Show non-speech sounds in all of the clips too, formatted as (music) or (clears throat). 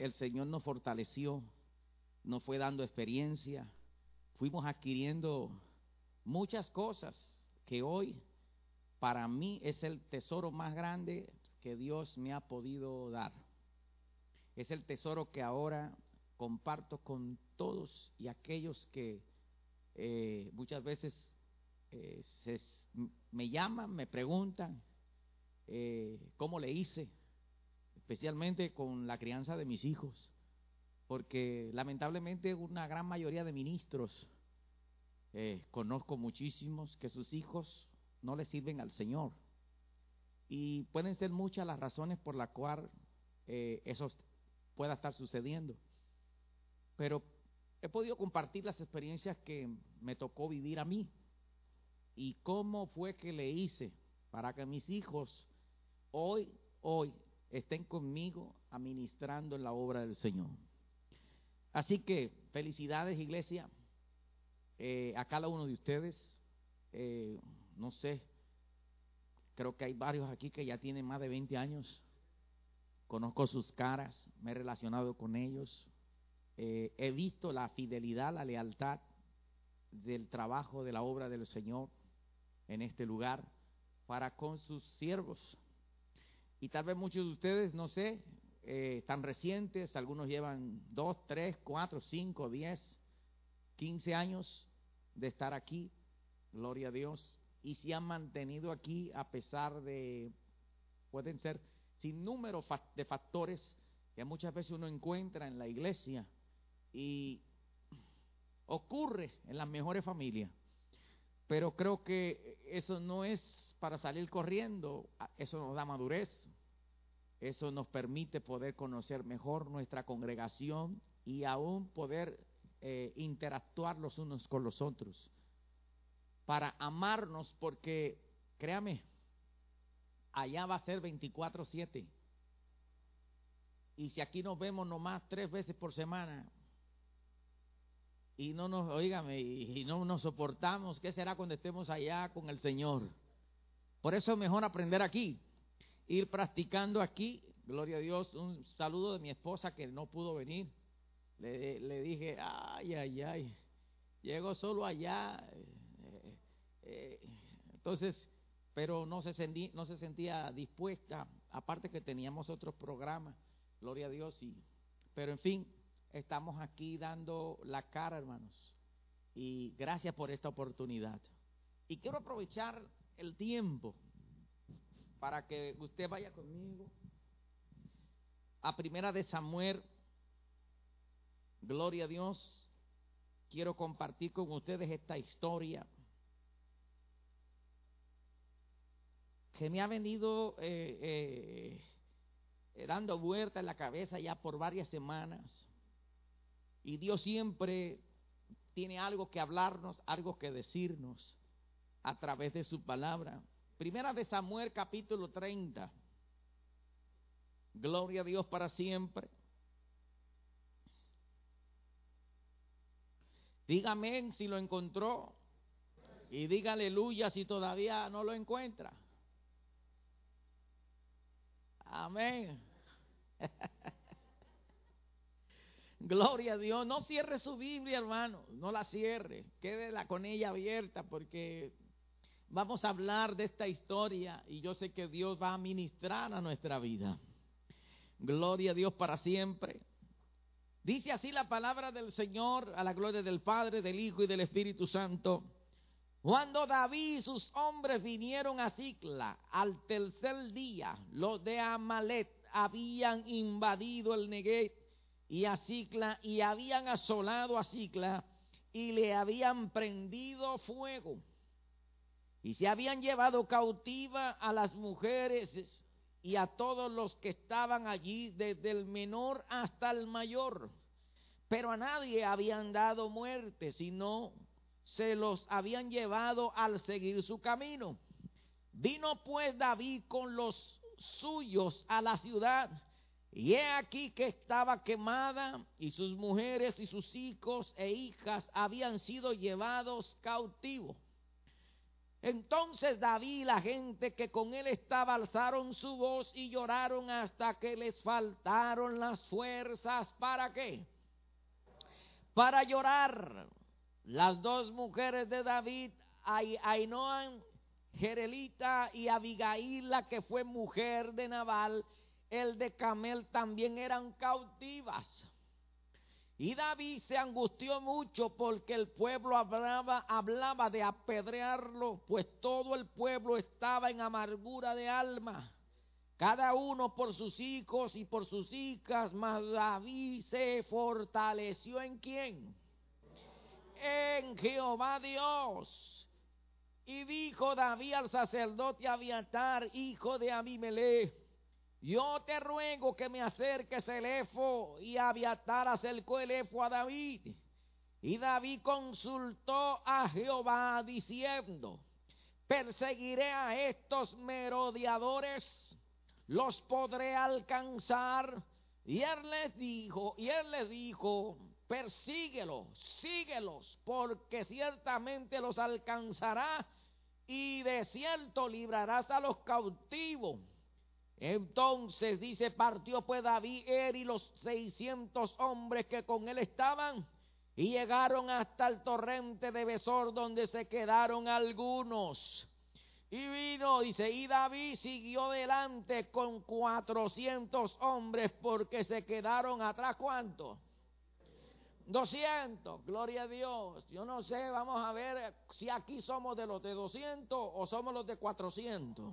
el Señor nos fortaleció, nos fue dando experiencia, fuimos adquiriendo muchas cosas que hoy para mí es el tesoro más grande que Dios me ha podido dar. Es el tesoro que ahora comparto con todos y aquellos que eh, muchas veces eh, me llaman, me preguntan eh, cómo le hice, especialmente con la crianza de mis hijos, porque lamentablemente una gran mayoría de ministros, conozco muchísimos que sus hijos no le sirven al Señor. Y pueden ser muchas las razones por las cuales eso pueda estar sucediendo. Pero he podido compartir las experiencias que me tocó vivir a mí y cómo fue que le hice para que mis hijos hoy, hoy estén conmigo administrando la obra del Señor. Así que felicidades iglesia eh, a cada uno de ustedes. Eh, no sé, creo que hay varios aquí que ya tienen más de 20 años. Conozco sus caras, me he relacionado con ellos, eh, he visto la fidelidad, la lealtad del trabajo de la obra del Señor en este lugar para con sus siervos. Y tal vez muchos de ustedes, no sé, eh, tan recientes, algunos llevan dos, tres, cuatro, cinco, diez, quince años de estar aquí, gloria a Dios, y se han mantenido aquí a pesar de, pueden ser sin número de factores que muchas veces uno encuentra en la iglesia y ocurre en las mejores familias. Pero creo que eso no es para salir corriendo, eso nos da madurez, eso nos permite poder conocer mejor nuestra congregación y aún poder eh, interactuar los unos con los otros, para amarnos, porque créame, allá va a ser 24/7. Y si aquí nos vemos nomás tres veces por semana, y no nos, oígame, y, no nos soportamos, ¿qué será cuando estemos allá con el Señor? Por eso es mejor aprender aquí, ir practicando aquí. Gloria a Dios, un saludo de mi esposa que no pudo venir. Le, dije, ay, ay, ay, llego solo allá. Eh, eh, entonces, pero no se, sentí, no se sentía dispuesta, aparte que teníamos otros programas, gloria a Dios, y, pero en fin, estamos aquí dando la cara, hermanos. Y gracias por esta oportunidad. Y quiero aprovechar el tiempo para que usted vaya conmigo a Primera de Samuel. Gloria a Dios. Quiero compartir con ustedes esta historia que me ha venido eh, eh, dando vuelta en la cabeza ya por varias semanas. Y Dios siempre tiene algo que hablarnos, algo que decirnos a través de su palabra. Primera de Samuel capítulo 30. Gloria a Dios para siempre. Dígame si lo encontró. Y diga aleluya si todavía no lo encuentra. Amén. (laughs) Gloria a Dios. No cierre su Biblia, hermano. No la cierre. Quédela con ella abierta porque vamos a hablar de esta historia y yo sé que Dios va a ministrar a nuestra vida. Gloria a Dios para siempre. Dice así la palabra del Señor a la gloria del Padre, del Hijo y del Espíritu Santo. Cuando David y sus hombres vinieron a Cicla al tercer día, los de Amalet habían invadido el Negev y a Cicla y habían asolado a Cicla y le habían prendido fuego y se habían llevado cautiva a las mujeres y a todos los que estaban allí desde el menor hasta el mayor pero a nadie habían dado muerte sino se los habían llevado al seguir su camino vino pues David con los suyos a la ciudad y he aquí que estaba quemada y sus mujeres y sus hijos e hijas habían sido llevados cautivos. Entonces David y la gente que con él estaba alzaron su voz y lloraron hasta que les faltaron las fuerzas. ¿Para qué? Para llorar. Las dos mujeres de David, Ainoan, Jerelita y Abigail, la que fue mujer de Nabal, el de Camel, también eran cautivas. Y David se angustió mucho porque el pueblo hablaba, hablaba de apedrearlo, pues todo el pueblo estaba en amargura de alma, cada uno por sus hijos y por sus hijas, mas David se fortaleció en quién? En Jehová Dios. Y dijo David al sacerdote Abiatar, hijo de Abimelech, yo te ruego que me acerques el efo. Y Abiatar acercó el efo a David. Y David consultó a Jehová diciendo, perseguiré a estos merodeadores, los podré alcanzar. Y él les dijo, y él les dijo, persíguelos, síguelos, porque ciertamente los alcanzará y de cierto librarás a los cautivos entonces dice, partió pues David, él y los seiscientos hombres que con él estaban, y llegaron hasta el torrente de Besor, donde se quedaron algunos. Y vino, dice, y David siguió delante con cuatrocientos hombres, porque se quedaron atrás, ¿cuántos? 200, gloria a Dios. Yo no sé, vamos a ver si aquí somos de los de 200 o somos los de 400.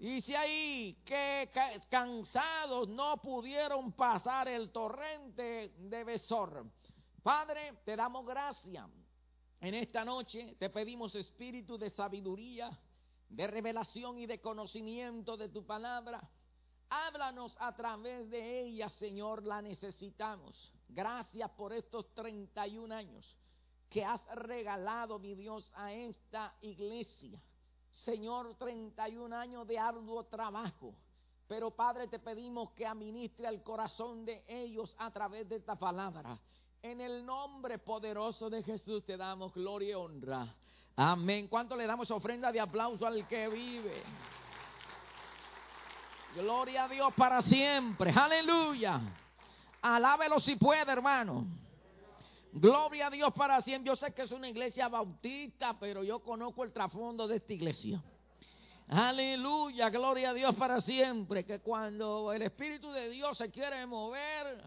Dice ahí que cansados no pudieron pasar el torrente de Besor. Padre, te damos gracia. En esta noche te pedimos espíritu de sabiduría, de revelación y de conocimiento de tu palabra. Háblanos a través de ella, Señor, la necesitamos. Gracias por estos 31 años que has regalado, mi Dios, a esta iglesia Señor, 31 años de arduo trabajo. Pero Padre, te pedimos que administre al corazón de ellos a través de esta palabra. En el nombre poderoso de Jesús te damos gloria y honra. Amén. ¿Cuánto le damos ofrenda de aplauso al que vive? Gloria a Dios para siempre. Aleluya. Alábelo si puede, hermano. Gloria a Dios para siempre. Yo sé que es una iglesia bautista, pero yo conozco el trasfondo de esta iglesia. Aleluya, gloria a Dios para siempre. Que cuando el Espíritu de Dios se quiere mover,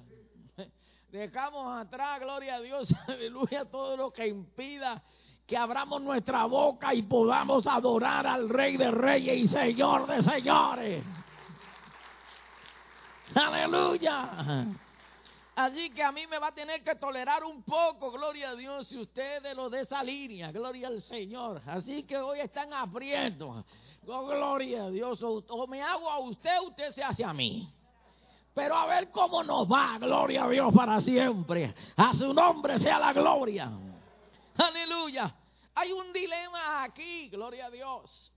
dejamos atrás, gloria a Dios, (laughs) aleluya, todo lo que impida que abramos nuestra boca y podamos adorar al Rey de Reyes y Señor de Señores. Aleluya. Así que a mí me va a tener que tolerar un poco, gloria a Dios, si ustedes lo de esa línea, gloria al Señor. Así que hoy están abriendo, oh, gloria a Dios. O, me hago a usted, usted se hace a mí. Pero a ver cómo nos va, gloria a Dios para siempre. A su nombre sea la gloria. Aleluya. Hay un dilema aquí, gloria a Dios.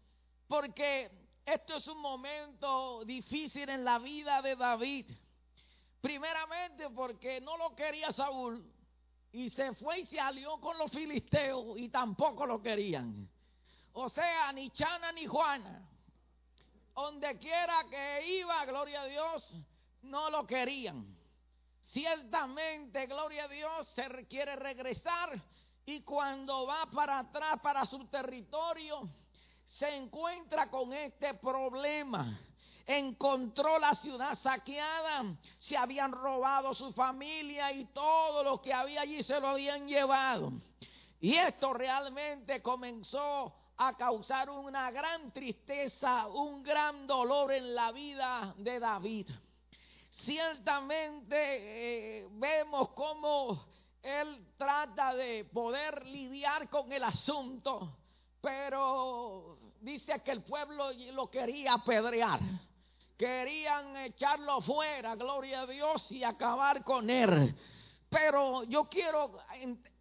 Porque esto es un momento difícil en la vida de David. Primeramente porque no lo quería Saúl y se fue y se alió con los filisteos y tampoco lo querían. O sea, ni Chana ni Juana. Donde quiera que iba, gloria a Dios, no lo querían. Ciertamente, gloria a Dios, se quiere regresar y cuando va para atrás, para su territorio, se encuentra con este problema encontró la ciudad saqueada, se habían robado su familia y todo lo que había allí se lo habían llevado. Y esto realmente comenzó a causar una gran tristeza, un gran dolor en la vida de David. Ciertamente eh, vemos cómo él trata de poder lidiar con el asunto, pero dice que el pueblo lo quería apedrear querían echarlo fuera, gloria a Dios, y acabar con él. Pero yo quiero,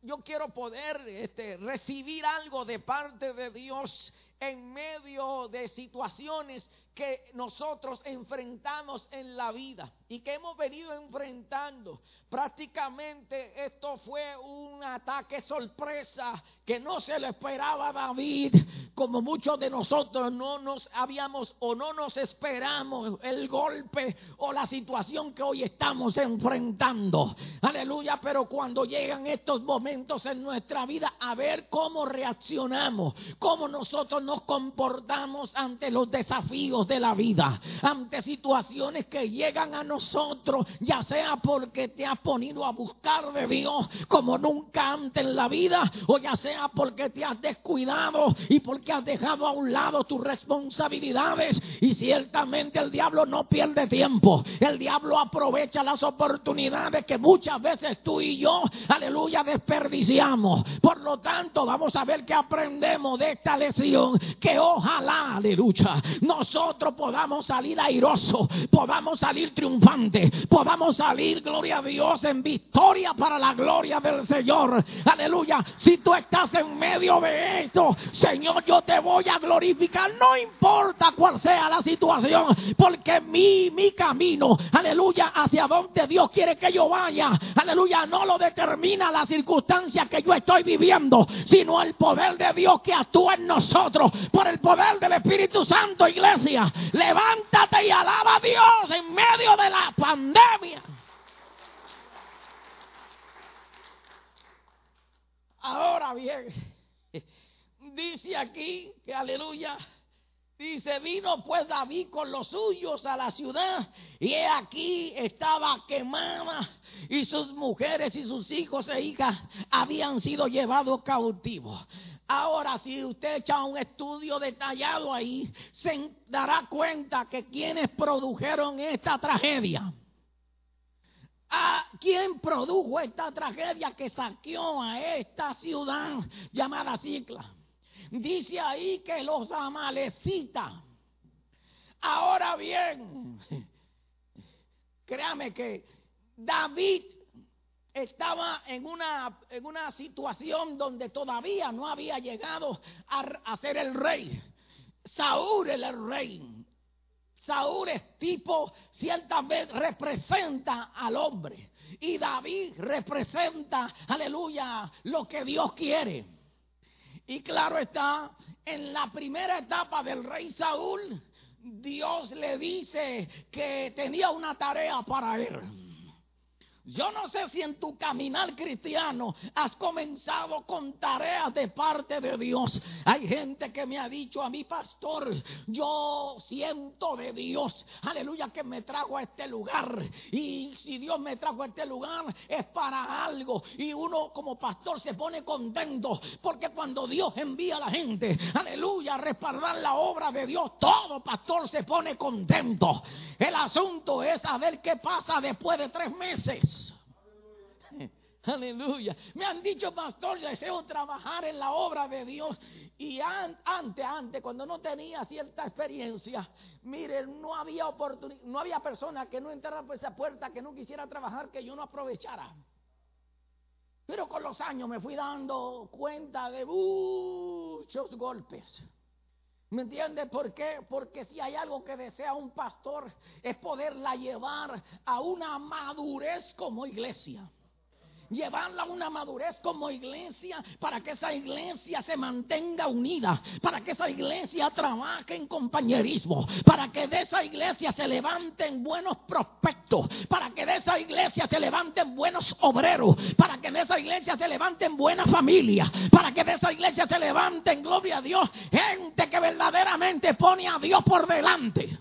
yo quiero poder este, recibir algo de parte de Dios en medio de situaciones que nosotros enfrentamos en la vida y que hemos venido enfrentando. Prácticamente esto fue un ataque sorpresa que no se le esperaba David, como muchos de nosotros no nos habíamos o no nos esperamos el golpe o la situación que hoy estamos enfrentando. Aleluya, pero cuando llegan estos momentos en nuestra vida, a ver cómo reaccionamos, cómo nosotros nos comportamos ante los desafíos de la vida, ante situaciones que llegan a nosotros, ya sea porque te has ponido a buscar de Dios como nunca antes en la vida, o ya sea porque te has descuidado y porque has dejado a un lado tus responsabilidades. Y ciertamente el diablo no pierde tiempo, el diablo aprovecha las oportunidades que muchas veces tú y yo, aleluya, desperdiciamos. Por lo tanto, vamos a ver que aprendemos de esta lección, que ojalá, aleluya, nosotros podamos salir airosos, podamos salir triunfantes, podamos salir, gloria a Dios, en victoria para la gloria del Señor. Aleluya. Si tú estás en medio de esto, Señor, yo te voy a glorificar, no importa cuál sea la situación, porque mi, mi camino, aleluya, hacia donde Dios quiere que yo vaya, aleluya, no lo determina la circunstancia que yo estoy viviendo, sino el poder de Dios que actúa en nosotros, por el poder del Espíritu Santo, iglesia. Levántate y alaba a Dios en medio de la pandemia. Ahora bien, (laughs) dice aquí que aleluya. Dice, vino pues David con los suyos a la ciudad y he aquí estaba quemada y sus mujeres y sus hijos e hijas habían sido llevados cautivos. Ahora, si usted echa un estudio detallado ahí, se dará cuenta que quienes produjeron esta tragedia. ¿A quién produjo esta tragedia que saqueó a esta ciudad llamada Cicla? Dice ahí que los amalecitas. Ahora bien, (laughs) créame que David estaba en una, en una situación donde todavía no había llegado a, a ser el rey. Saúl era el rey. Saúl es tipo, ciertamente representa al hombre. Y David representa, aleluya, lo que Dios quiere. Y claro está, en la primera etapa del rey Saúl, Dios le dice que tenía una tarea para él. Yo no sé si en tu caminar cristiano has comenzado con tareas de parte de Dios. Hay gente que me ha dicho a mi pastor, yo siento de Dios, aleluya, que me trajo a este lugar. Y si Dios me trajo a este lugar es para algo. Y uno como pastor se pone contento porque cuando Dios envía a la gente, aleluya, a respaldar la obra de Dios, todo pastor se pone contento. El asunto es saber qué pasa después de tres meses. Aleluya. Me han dicho, pastor, deseo trabajar en la obra de Dios. Y antes, antes, cuando no tenía cierta experiencia, miren, no había oportunidad, no había persona que no entrara por esa puerta que no quisiera trabajar, que yo no aprovechara. Pero con los años me fui dando cuenta de muchos golpes. ¿Me entiendes por qué? Porque si hay algo que desea un pastor es poderla llevar a una madurez como iglesia llevarla a una madurez como iglesia para que esa iglesia se mantenga unida, para que esa iglesia trabaje en compañerismo, para que de esa iglesia se levanten buenos prospectos, para que de esa iglesia se levanten buenos obreros, para que de esa iglesia se levanten buenas familias, para que de esa iglesia se levanten, gloria a Dios, gente que verdaderamente pone a Dios por delante.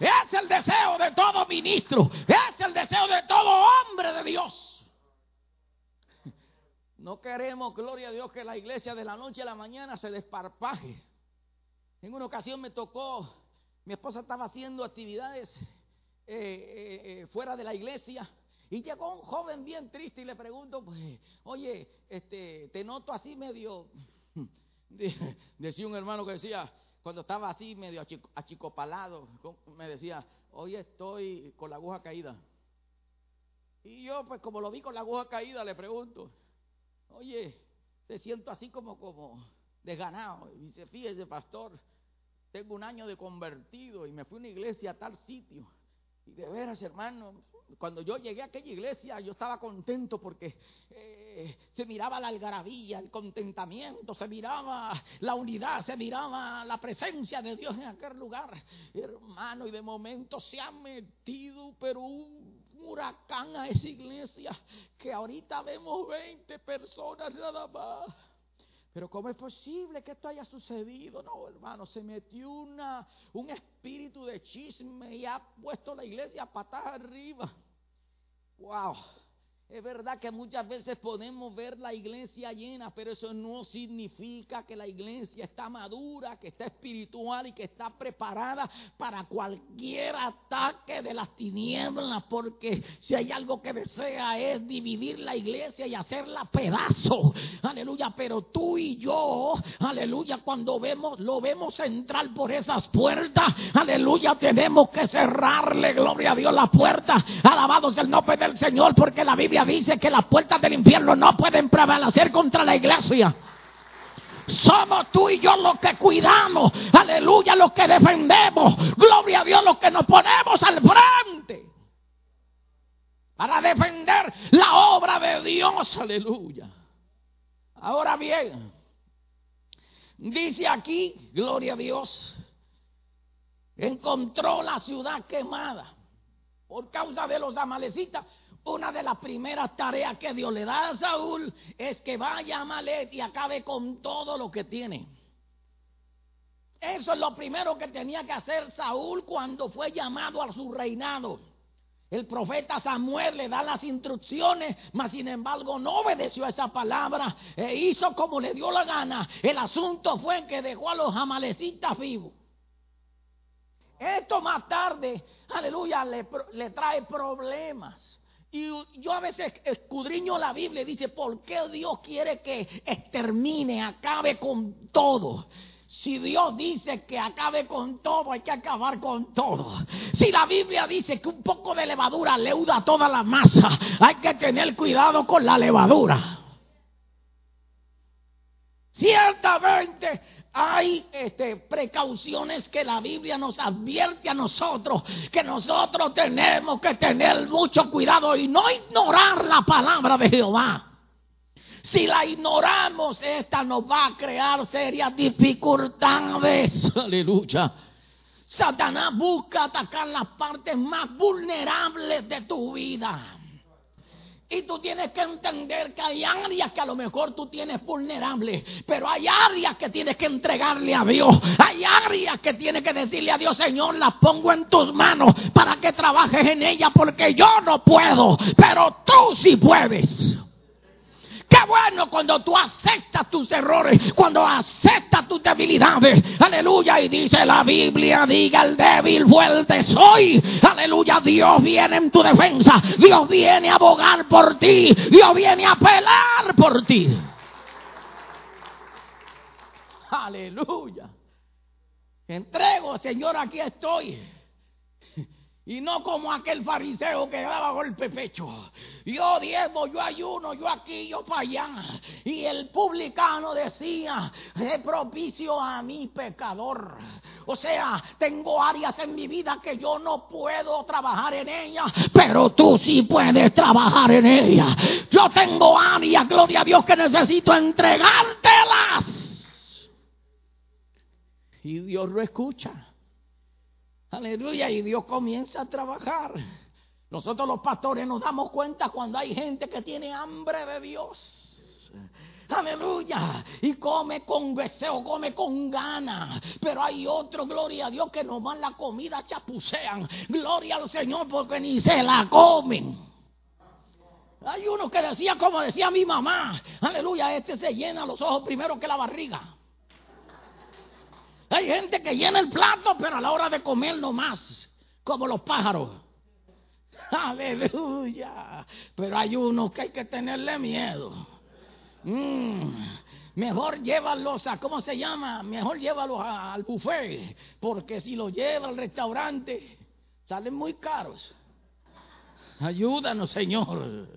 Es el deseo de todo ministro. Es el deseo de todo hombre de Dios. No queremos, gloria a Dios, que la iglesia de la noche a la mañana se desparpaje. En una ocasión me tocó, mi esposa estaba haciendo actividades eh, eh, eh, fuera de la iglesia y llegó un joven bien triste y le pregunto, pues, oye, este, te noto así medio, (laughs) decía un hermano que decía, cuando estaba así medio achicopalado, me decía, hoy estoy con la aguja caída. Y yo, pues como lo vi con la aguja caída, le pregunto, oye, te siento así como, como de ganado. Y dice, fíjese, pastor, tengo un año de convertido y me fui a una iglesia a tal sitio. Y de veras, hermano, cuando yo llegué a aquella iglesia, yo estaba contento porque eh, se miraba la algarabía, el contentamiento, se miraba la unidad, se miraba la presencia de Dios en aquel lugar. Hermano, y de momento se ha metido, pero un huracán a esa iglesia, que ahorita vemos 20 personas nada más. Pero ¿cómo es posible que esto haya sucedido? No, hermano, se metió una, un espíritu de chisme y ha puesto la iglesia patas arriba. Wow. Es verdad que muchas veces podemos ver la iglesia llena, pero eso no significa que la iglesia está madura, que está espiritual y que está preparada para cualquier ataque de las tinieblas, porque si hay algo que desea es dividir la iglesia y hacerla pedazo. Aleluya, pero tú y yo, aleluya, cuando vemos lo vemos entrar por esas puertas, aleluya, tenemos que cerrarle, gloria a Dios, la puerta. Alabados el nombre del Señor, porque la Biblia dice que las puertas del infierno no pueden prevalecer contra la iglesia. Somos tú y yo los que cuidamos, aleluya, los que defendemos, gloria a Dios, los que nos ponemos al frente para defender la obra de Dios, aleluya. Ahora bien, dice aquí, gloria a Dios, encontró la ciudad quemada por causa de los amalecitas una de las primeras tareas que Dios le da a Saúl es que vaya a Malet y acabe con todo lo que tiene. Eso es lo primero que tenía que hacer Saúl cuando fue llamado a su reinado. El profeta Samuel le da las instrucciones, mas sin embargo no obedeció a esa palabra e hizo como le dio la gana. El asunto fue que dejó a los amalecitas vivos. Esto más tarde, aleluya, le, le trae problemas. Y yo a veces escudriño la Biblia y dice, ¿por qué Dios quiere que extermine, acabe con todo? Si Dios dice que acabe con todo, hay que acabar con todo. Si la Biblia dice que un poco de levadura leuda toda la masa, hay que tener cuidado con la levadura. Ciertamente hay este, precauciones que la Biblia nos advierte a nosotros, que nosotros tenemos que tener mucho cuidado y no ignorar la palabra de Jehová. Si la ignoramos, esta nos va a crear serias dificultades. (laughs) Aleluya. Satanás busca atacar las partes más vulnerables de tu vida. Y tú tienes que entender que hay áreas que a lo mejor tú tienes vulnerables, pero hay áreas que tienes que entregarle a Dios. Hay áreas que tienes que decirle a Dios, Señor, las pongo en tus manos para que trabajes en ellas, porque yo no puedo, pero tú sí puedes. Qué bueno cuando tú aceptas tus errores, cuando aceptas tus debilidades. Aleluya. Y dice la Biblia, diga el débil fuerte soy. Aleluya. Dios viene en tu defensa. Dios viene a abogar por ti. Dios viene a pelar por ti. Aleluya. Entrego, Señor, aquí estoy. Y no como aquel fariseo que daba golpe pecho. Yo diezmo, yo ayuno, yo aquí, yo para allá. Y el publicano decía, es propicio a mi pecador. O sea, tengo áreas en mi vida que yo no puedo trabajar en ellas, pero tú sí puedes trabajar en ellas. Yo tengo áreas, gloria a Dios, que necesito entregártelas. Y Dios lo escucha. Aleluya, y Dios comienza a trabajar. Nosotros los pastores nos damos cuenta cuando hay gente que tiene hambre de Dios. Aleluya. Y come con deseo, come con ganas. Pero hay otro, gloria a Dios, que nomás la comida chapucean. Gloria al Señor porque ni se la comen. Hay uno que decía como decía mi mamá. Aleluya, este se llena los ojos primero que la barriga. Hay gente que llena el plato, pero a la hora de comer no más, como los pájaros. (laughs) Aleluya. Pero hay unos que hay que tenerle miedo. Mm. Mejor llévalos a, ¿cómo se llama? Mejor llévalos al buffet, porque si los lleva al restaurante, salen muy caros. Ayúdanos, Señor.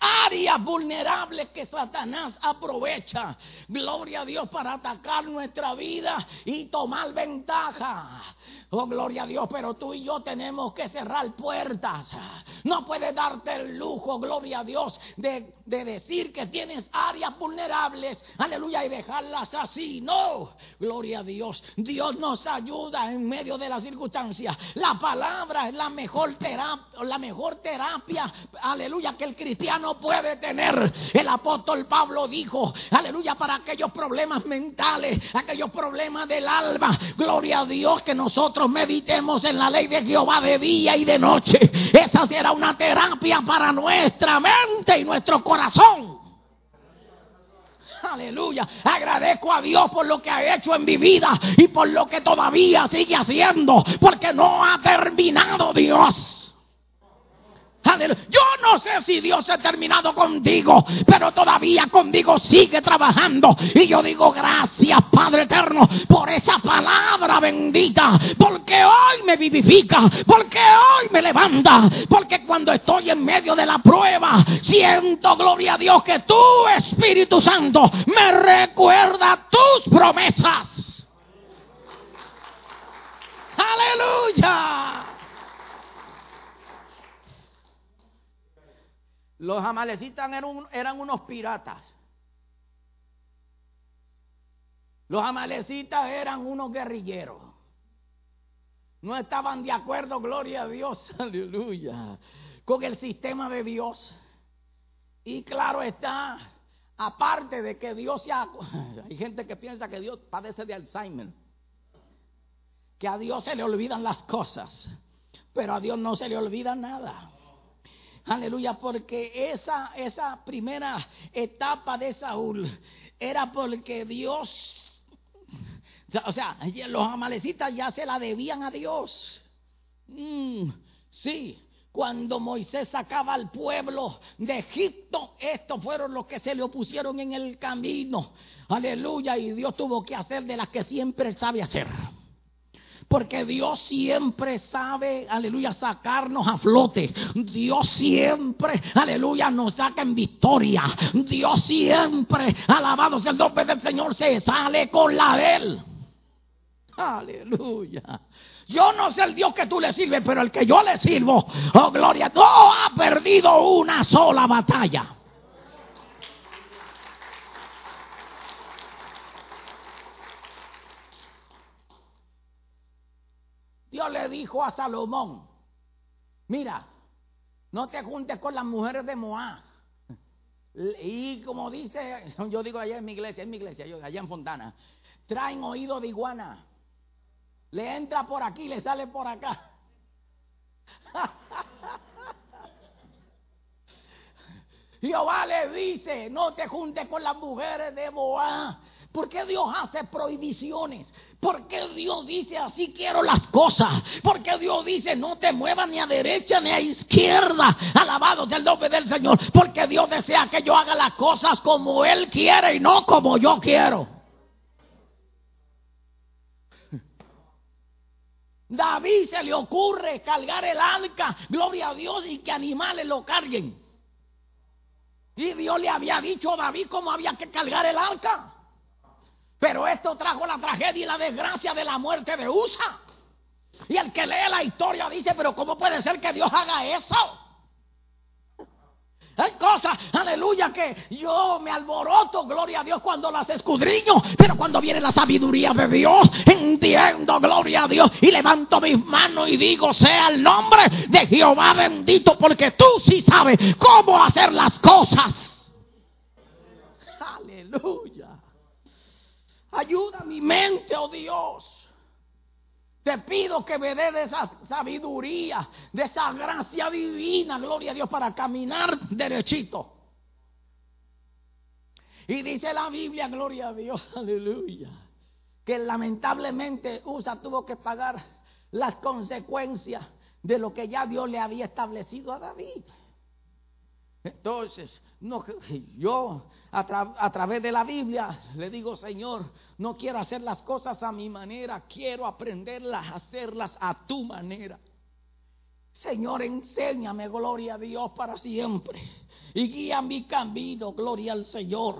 Áreas vulnerables que Satanás aprovecha, gloria a Dios, para atacar nuestra vida y tomar ventaja. Oh, gloria a Dios, pero tú y yo tenemos que cerrar puertas. No puedes darte el lujo, gloria a Dios, de, de decir que tienes áreas vulnerables, aleluya, y dejarlas así. No, gloria a Dios. Dios nos ayuda en medio de las circunstancias. La palabra es la mejor terapia, la mejor terapia, aleluya, que el cristiano puede tener. El apóstol Pablo dijo, aleluya, para aquellos problemas mentales, aquellos problemas del alma. Gloria a Dios que nosotros meditemos en la ley de Jehová de día y de noche. Esa será una terapia para nuestra mente y nuestro corazón. Aleluya. Agradezco a Dios por lo que ha hecho en mi vida y por lo que todavía sigue haciendo. Porque no ha terminado Dios. Yo no sé si Dios ha terminado contigo, pero todavía contigo sigue trabajando. Y yo digo gracias, Padre Eterno, por esa palabra bendita, porque hoy me vivifica, porque hoy me levanta, porque cuando estoy en medio de la prueba, siento, gloria a Dios, que tú, Espíritu Santo, me recuerda tus promesas. Aleluya. Los amalecitas eran, unos piratas. Los amalecitas eran unos guerrilleros. No estaban de acuerdo, gloria a Dios, (laughs) aleluya, con el sistema de Dios. Y claro está, aparte de que Dios ya... (laughs) Hay gente que piensa que Dios padece de Alzheimer. Que a Dios se le olvidan las cosas. Pero a Dios no se le olvida nada. Aleluya, porque esa, esa primera etapa de Saúl era porque Dios, o sea, los amalecitas ya se la debían a Dios. Mm, sí, cuando Moisés sacaba al pueblo de Egipto, estos fueron los que se le opusieron en el camino. Aleluya, y Dios tuvo que hacer de las que siempre sabe hacer. Porque Dios siempre sabe, aleluya, sacarnos a flote. Dios siempre, aleluya, nos saca en victoria. Dios siempre, alabado sea el nombre del Señor, se sale con la de él. Aleluya. Yo no sé el Dios que tú le sirves, pero el que yo le sirvo, oh gloria, no ha perdido una sola batalla. Dios le dijo a Salomón, mira, no te juntes con las mujeres de Moab. Y como dice, (laughs) yo digo allá en mi iglesia, en mi iglesia, yo, allá en Fontana, traen oído de iguana. Le entra por aquí, le sale por acá. (laughs) Jehová le dice, no te juntes con las mujeres de Moab. ¿Por qué Dios hace prohibiciones? Porque Dios dice así quiero las cosas. Porque Dios dice no te muevas ni a derecha ni a izquierda. Alabado sea el nombre del Señor. Porque Dios desea que yo haga las cosas como Él quiere y no como yo quiero. (laughs) David se le ocurre cargar el arca, gloria a Dios, y que animales lo carguen. Y Dios le había dicho a David cómo había que cargar el arca. Pero esto trajo la tragedia y la desgracia de la muerte de Usa. Y el que lee la historia dice, pero ¿cómo puede ser que Dios haga eso? Hay cosas, aleluya, que yo me alboroto, gloria a Dios, cuando las escudriño. Pero cuando viene la sabiduría de Dios, entiendo, gloria a Dios, y levanto mis manos y digo, sea el nombre de Jehová bendito, porque tú sí sabes cómo hacer las cosas. Aleluya. Ayuda mi mente, oh Dios. Te pido que me dé de esa sabiduría, de esa gracia divina, gloria a Dios, para caminar derechito. Y dice la Biblia, gloria a Dios, (laughs) aleluya, que lamentablemente USA tuvo que pagar las consecuencias de lo que ya Dios le había establecido a David. Entonces, no, yo a, través de la Biblia le digo, Señor, no quiero hacer las cosas a mi manera, quiero aprenderlas a hacerlas a tu manera. Señor, enséñame, gloria a Dios, para siempre y guía mi camino, gloria al Señor.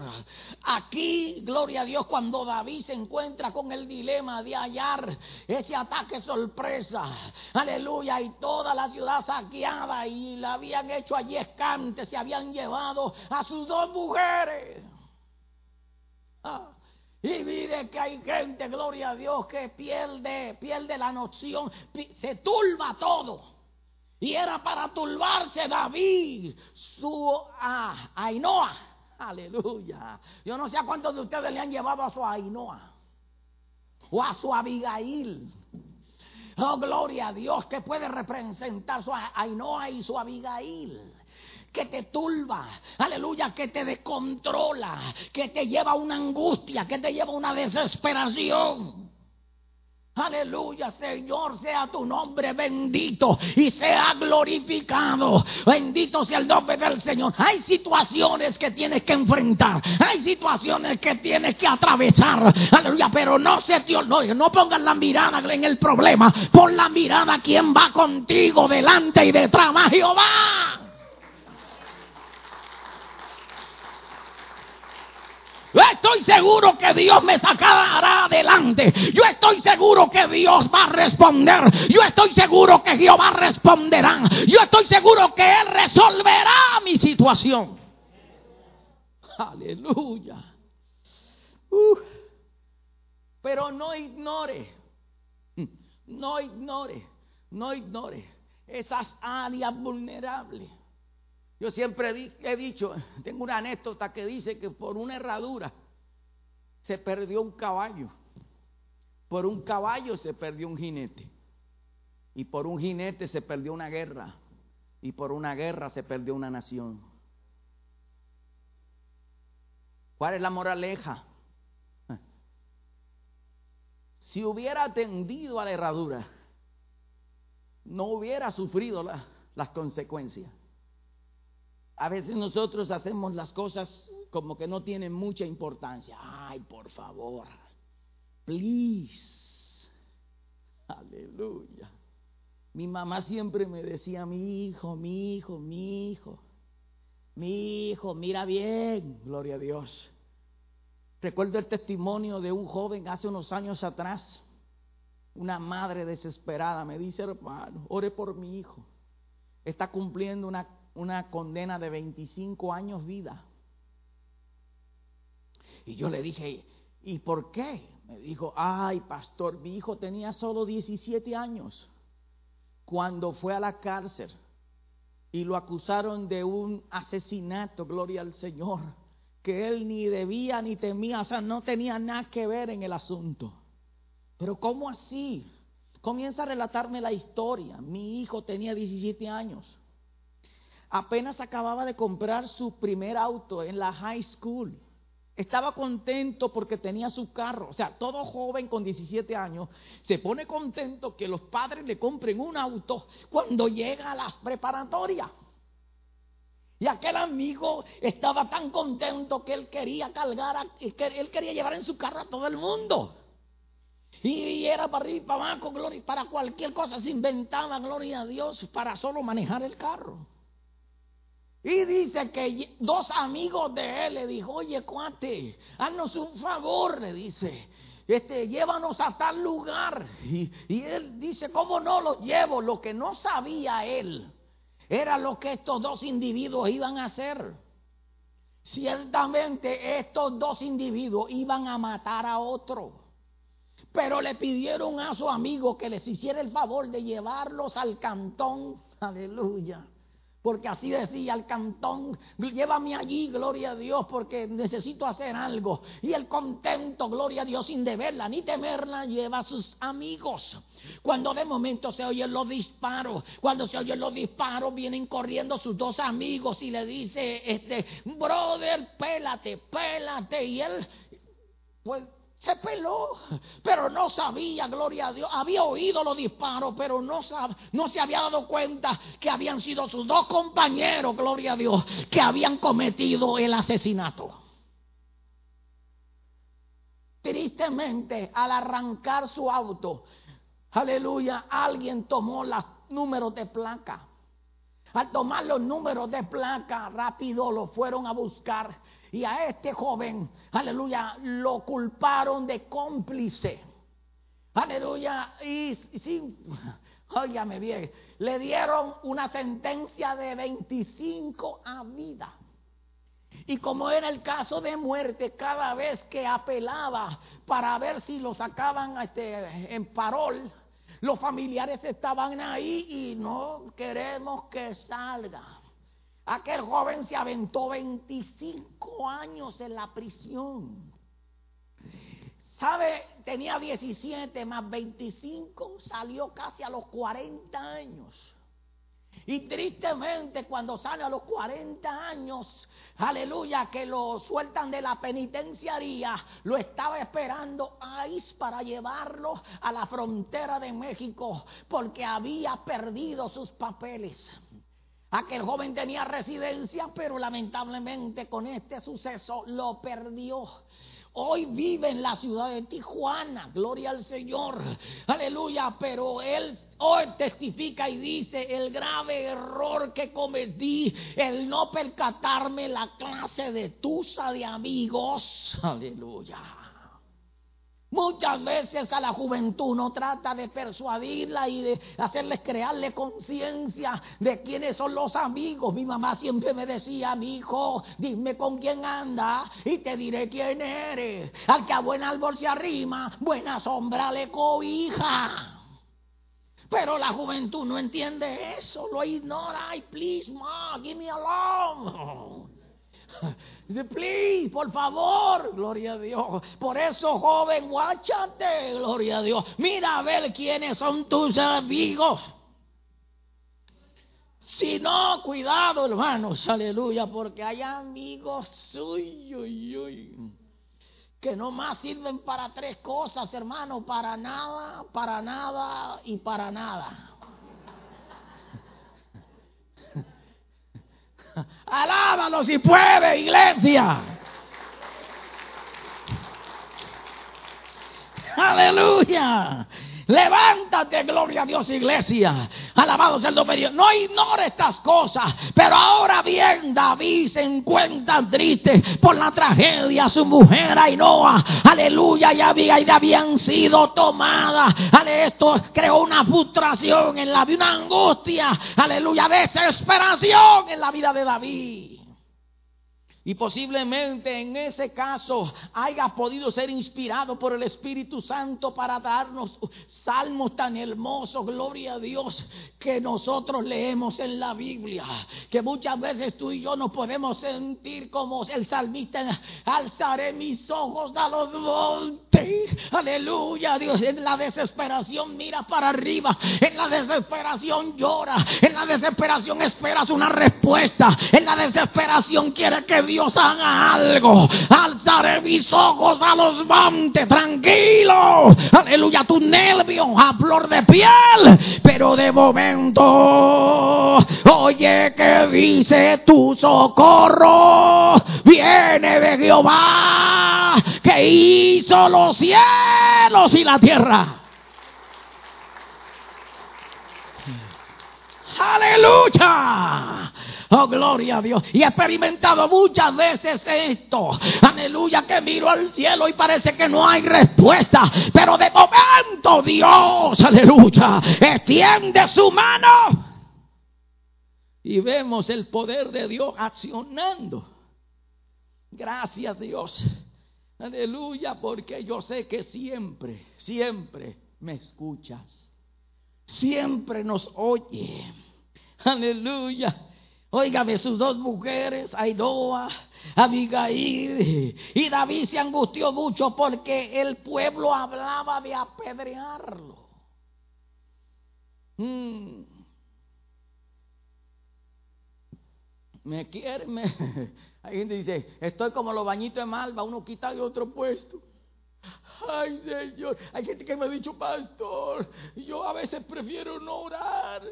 Aquí, gloria a Dios, cuando David se encuentra con el dilema de hallar ese ataque sorpresa, aleluya, y toda la ciudad saqueada y la habían hecho allí escante, se habían llevado a sus dos mujeres. Ah, y mire que hay gente, gloria a Dios, que pierde, pierde la noción, se turba todo. Y era para turbarse David, su ah, Ainoa. Aleluya. Yo no sé a cuántos de ustedes le han llevado a su Ainoa. O a su Abigail. Oh, gloria a Dios que puede representar su Ainoa y su Abigail que te turba, aleluya, que te descontrola, que te lleva a una angustia, que te lleva a una desesperación. Aleluya, Señor, sea tu nombre bendito y sea glorificado. Bendito sea el nombre del Señor. Hay situaciones que tienes que enfrentar, hay situaciones que tienes que atravesar. Aleluya, pero no se te no, no pongas la mirada en el problema, pon la mirada quien va contigo delante y detrás, Jehová. Yo estoy seguro que Dios me sacará adelante. Yo estoy seguro que Dios va a responder. Yo estoy seguro que Jehová responderá. Yo estoy seguro que Él resolverá mi situación. Aleluya. pero no ignore, no ignore, no ignore esas áreas vulnerables. Yo siempre he dicho, tengo una anécdota que dice que por una herradura se perdió un caballo. Por un caballo se perdió un jinete. Y por un jinete se perdió una guerra. Y por una guerra se perdió una nación. ¿Cuál es la moraleja? Si hubiera atendido a la herradura, no hubiera sufrido las consecuencias. A veces nosotros hacemos las cosas como que no tienen mucha importancia. Ay, por favor. Please. Aleluya. Mi mamá siempre me decía, mi hijo, mi hijo, mi hijo. Mi hijo, mira bien, gloria a Dios. Recuerdo el testimonio de un joven hace unos años atrás. Una madre desesperada me dice, hermano, ore por mi hijo. Está cumpliendo una una condena de 25 años vida. Y yo le dije, ¿y por qué? Me dijo, ay, pastor, mi hijo tenía solo 17 años cuando fue a la cárcel y lo acusaron de un asesinato, gloria al Señor, que él ni debía ni temía, o sea, no tenía nada que ver en el asunto. Pero ¿cómo así? Comienza a relatarme la historia. Mi hijo tenía 17 años apenas acababa de comprar su primer auto en la high school. Estaba contento porque tenía su carro. O sea, todo joven con 17 años se pone contento que los padres le compren un auto cuando llega a las preparatorias. Y aquel amigo estaba tan contento que él quería cargar, que él quería llevar en su carro a todo el mundo. Y era para arriba y para abajo, gloria, para cualquier cosa se inventaba, gloria a Dios, para solo manejar el carro. Y dice que dos amigos de él le dijo, oye cuate, haznos un favor, le dice, este, llévanos a tal lugar. Y, y él dice, ¿cómo no los llevo? Lo que no sabía él era lo que estos dos individuos iban a hacer. Ciertamente estos dos individuos iban a matar a otro. Pero le pidieron a su amigo que les hiciera el favor de llevarlos al cantón. (laughs) Aleluya porque así decía el cantón, llévame allí, gloria a Dios, porque necesito hacer algo. Y el contento, gloria a Dios, sin deberla ni temerla, lleva a sus amigos. Cuando de momento se oyen los disparos, cuando se oyen los disparos, vienen corriendo sus dos amigos y le dice, este, brother, pélate, pélate. Y él, pues se peló, pero no sabía, gloria a Dios. Había oído los disparos, pero no, no se había dado cuenta que habían sido sus dos compañeros, gloria a Dios, que habían cometido el asesinato. Tristemente, al arrancar su auto, aleluya, alguien tomó las números de placa. Al tomar los números de placa, rápido lo fueron a buscar. Y a este joven, aleluya, lo culparon de cómplice. Aleluya. Y sí, óigame bien, le dieron una sentencia de 25 a vida. Y como era el caso de muerte, cada vez que apelaba para ver si lo sacaban este, en parol, los familiares estaban ahí y no queremos que salga. Aquel joven se aventó 25 años en la prisión. ¿Sabe? Tenía 17 más 25, salió casi a los 40 años. Y tristemente cuando sale a los 40 años, aleluya, que lo sueltan de la penitenciaría, lo estaba esperando ICE para llevarlo a la frontera de México porque había perdido sus papeles. Aquel joven tenía residencia, pero lamentablemente con este suceso lo perdió. Hoy vive en la ciudad de Tijuana, gloria al Señor, aleluya, pero él hoy testifica y dice el grave error que cometí, el no percatarme la clase de tusa de amigos, (laughs) aleluya. Muchas veces a la juventud uno trata de persuadirla y de hacerles crearle conciencia de quiénes son los amigos. Mi mamá siempre me decía, mi hijo, dime con quién anda y te diré quién eres. Al que a buen árbol se arrima, buena sombra le cobija. Pero la juventud no entiende eso, lo ignora. Ay, please, ma, give me alone. Please, por favor, gloria a Dios. Por eso, joven, guáchate, gloria a Dios. Mira a ver quiénes son tus amigos. Si no, cuidado, hermanos, aleluya, porque hay amigos suyos que no más sirven para tres cosas, hermano, para nada, para nada y para nada. Alábalo si puede, iglesia. Aleluya. Levántate, gloria a Dios, iglesia. Alabado sea el nombre de Dios. No ignore estas cosas. Pero ahora bien, David se encuentra triste por la tragedia. Su mujer Ainhoa, aleluya, y Abigail habían sido tomadas. Esto creó una frustración en la vida, una angustia, aleluya, desesperación en la vida de David. Y posiblemente en ese caso haya podido ser inspirado por el Espíritu Santo para darnos salmos tan hermosos, gloria a Dios, que nosotros leemos en la Biblia. Que muchas veces tú y yo nos podemos sentir como el salmista, alzaré mis ojos a los montes. Aleluya, Dios, en la desesperación mira para arriba, en la desesperación llora, en la desesperación esperas una respuesta, en la desesperación quiere que Dios Dios haga algo. Alzaré mis ojos a los montes, tranquilo. Aleluya, tu nervio a flor de piel. Pero de momento, oye que dice tu socorro. Viene de Jehová que hizo los cielos y la tierra. Aleluya. Oh, gloria a Dios. Y he experimentado muchas veces esto. Aleluya, que miro al cielo y parece que no hay respuesta. Pero de momento Dios, aleluya, extiende su mano. Y vemos el poder de Dios accionando. Gracias Dios. Aleluya, porque yo sé que siempre, siempre me escuchas. Siempre nos oye. Aleluya. Óigame, sus dos mujeres, Ainhoa, Abigail, y David se angustió mucho porque el pueblo hablaba de apedrearlo. Mm. Me quiere, me... hay gente dice, estoy como los bañitos de malva, uno quita y otro puesto. Ay, Señor, hay gente que me ha dicho, pastor, yo a veces prefiero no orar.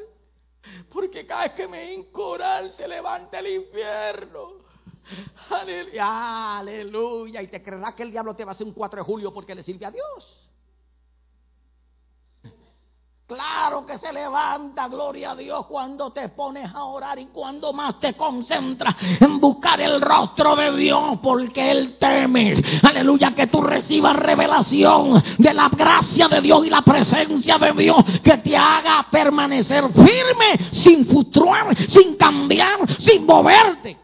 Porque cada vez que me incoral se levanta el infierno. Aleluya, aleluya. Y te creerás que el diablo te va a hacer un 4 de julio porque le sirve a Dios. Claro que se levanta, gloria a Dios, cuando te pones a orar y cuando más te concentras en buscar el rostro de Dios, porque Él teme, aleluya, que tú recibas revelación de la gracia de Dios y la presencia de Dios que te haga permanecer firme, sin fluctuar, sin cambiar, sin moverte.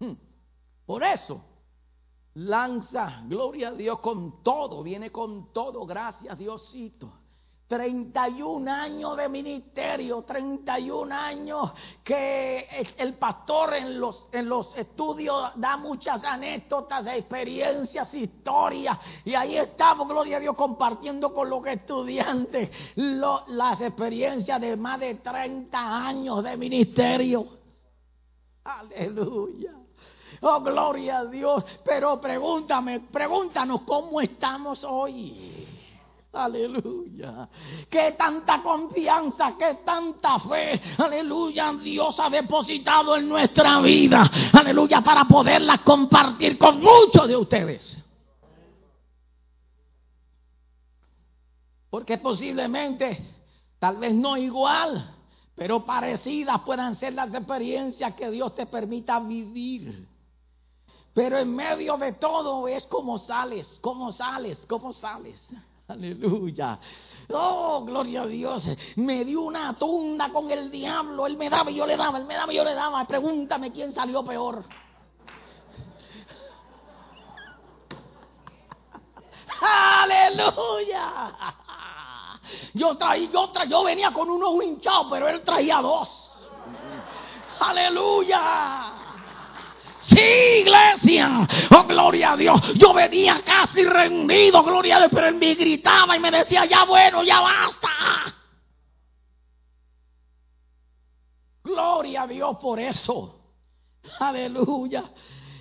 Hmm. Por eso, lanza, gloria a Dios, con todo, viene con todo, gracias Diosito. 31 años de ministerio, 31 años que el pastor en los, en los estudios da muchas anécdotas, experiencias, historias. Y ahí estamos, gloria a Dios, compartiendo con los estudiantes las experiencias de más de 30 años de ministerio. Aleluya. Oh, gloria a Dios. Pero pregúntame, pregúntanos cómo estamos hoy. Aleluya. Qué tanta confianza, qué tanta fe. Aleluya. Dios ha depositado en nuestra vida. Aleluya. Para poderla compartir con muchos de ustedes. Porque posiblemente, tal vez no igual, pero parecidas puedan ser las experiencias que Dios te permita vivir. Pero en medio de todo es como sales, como sales, como sales. (laughs) Aleluya. Oh, gloria a Dios. Me dio una tunda con el diablo. Él me daba y yo le daba, él me daba y yo le daba. Pregúntame quién salió peor. (laughs) Aleluya. Yo traía, yo, traía, yo venía con uno hinchados, pero él traía dos. Aleluya. Sí, iglesia. Oh, gloria a Dios. Yo venía casi rendido, gloria a Dios, pero él me gritaba y me decía, ya bueno, ya basta. Gloria a Dios por eso. Aleluya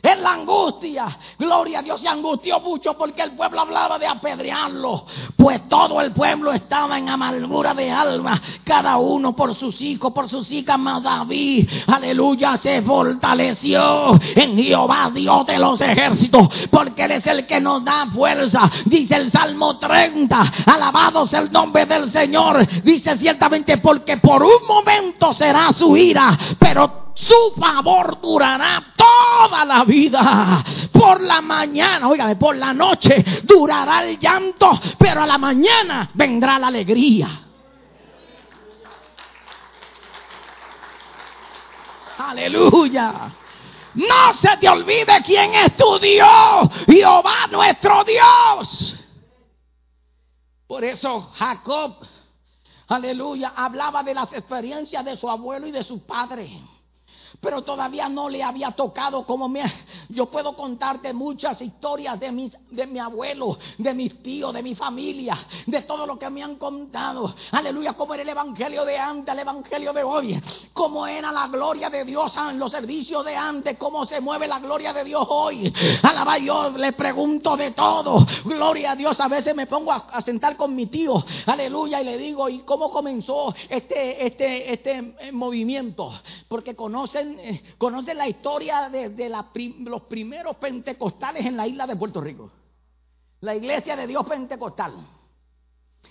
en la angustia. Gloria a Dios, se angustió mucho porque el pueblo hablaba de apedrearlo. Pues todo el pueblo estaba en amargura de alma, cada uno por sus hijos, por sus hijas. Mas David, aleluya, se fortaleció en Jehová, Dios de los ejércitos, porque Él es el que nos da fuerza. Dice el Salmo 30, alabado sea el nombre del Señor. Dice ciertamente, porque por un momento será su ira, pero su favor durará toda la vida. Por la mañana, oígame, por la noche durará el llanto, pero a la mañana vendrá la alegría. Aleluya. No se te olvide quién es tu Dios. Jehová nuestro Dios. Por eso Jacob, aleluya, hablaba de las experiencias de su abuelo y de su padre pero todavía no le había tocado como me... Yo puedo contarte muchas historias de, mis, de mi abuelo, de mis tíos, de mi familia, de todo lo que me han contado. Aleluya, cómo era el evangelio de antes, el evangelio de hoy, cómo era la gloria de Dios en los servicios de antes, cómo se mueve la gloria de Dios hoy. Alaba yo, le pregunto de todo. Gloria a Dios, a veces me pongo a, sentar con mi tío, aleluya, y le digo, ¿y cómo comenzó este, este, este eh, movimiento? Porque conocen eh, conocen, la historia de, los primeros pentecostales en la isla de Puerto Rico. La iglesia de Dios pentecostal.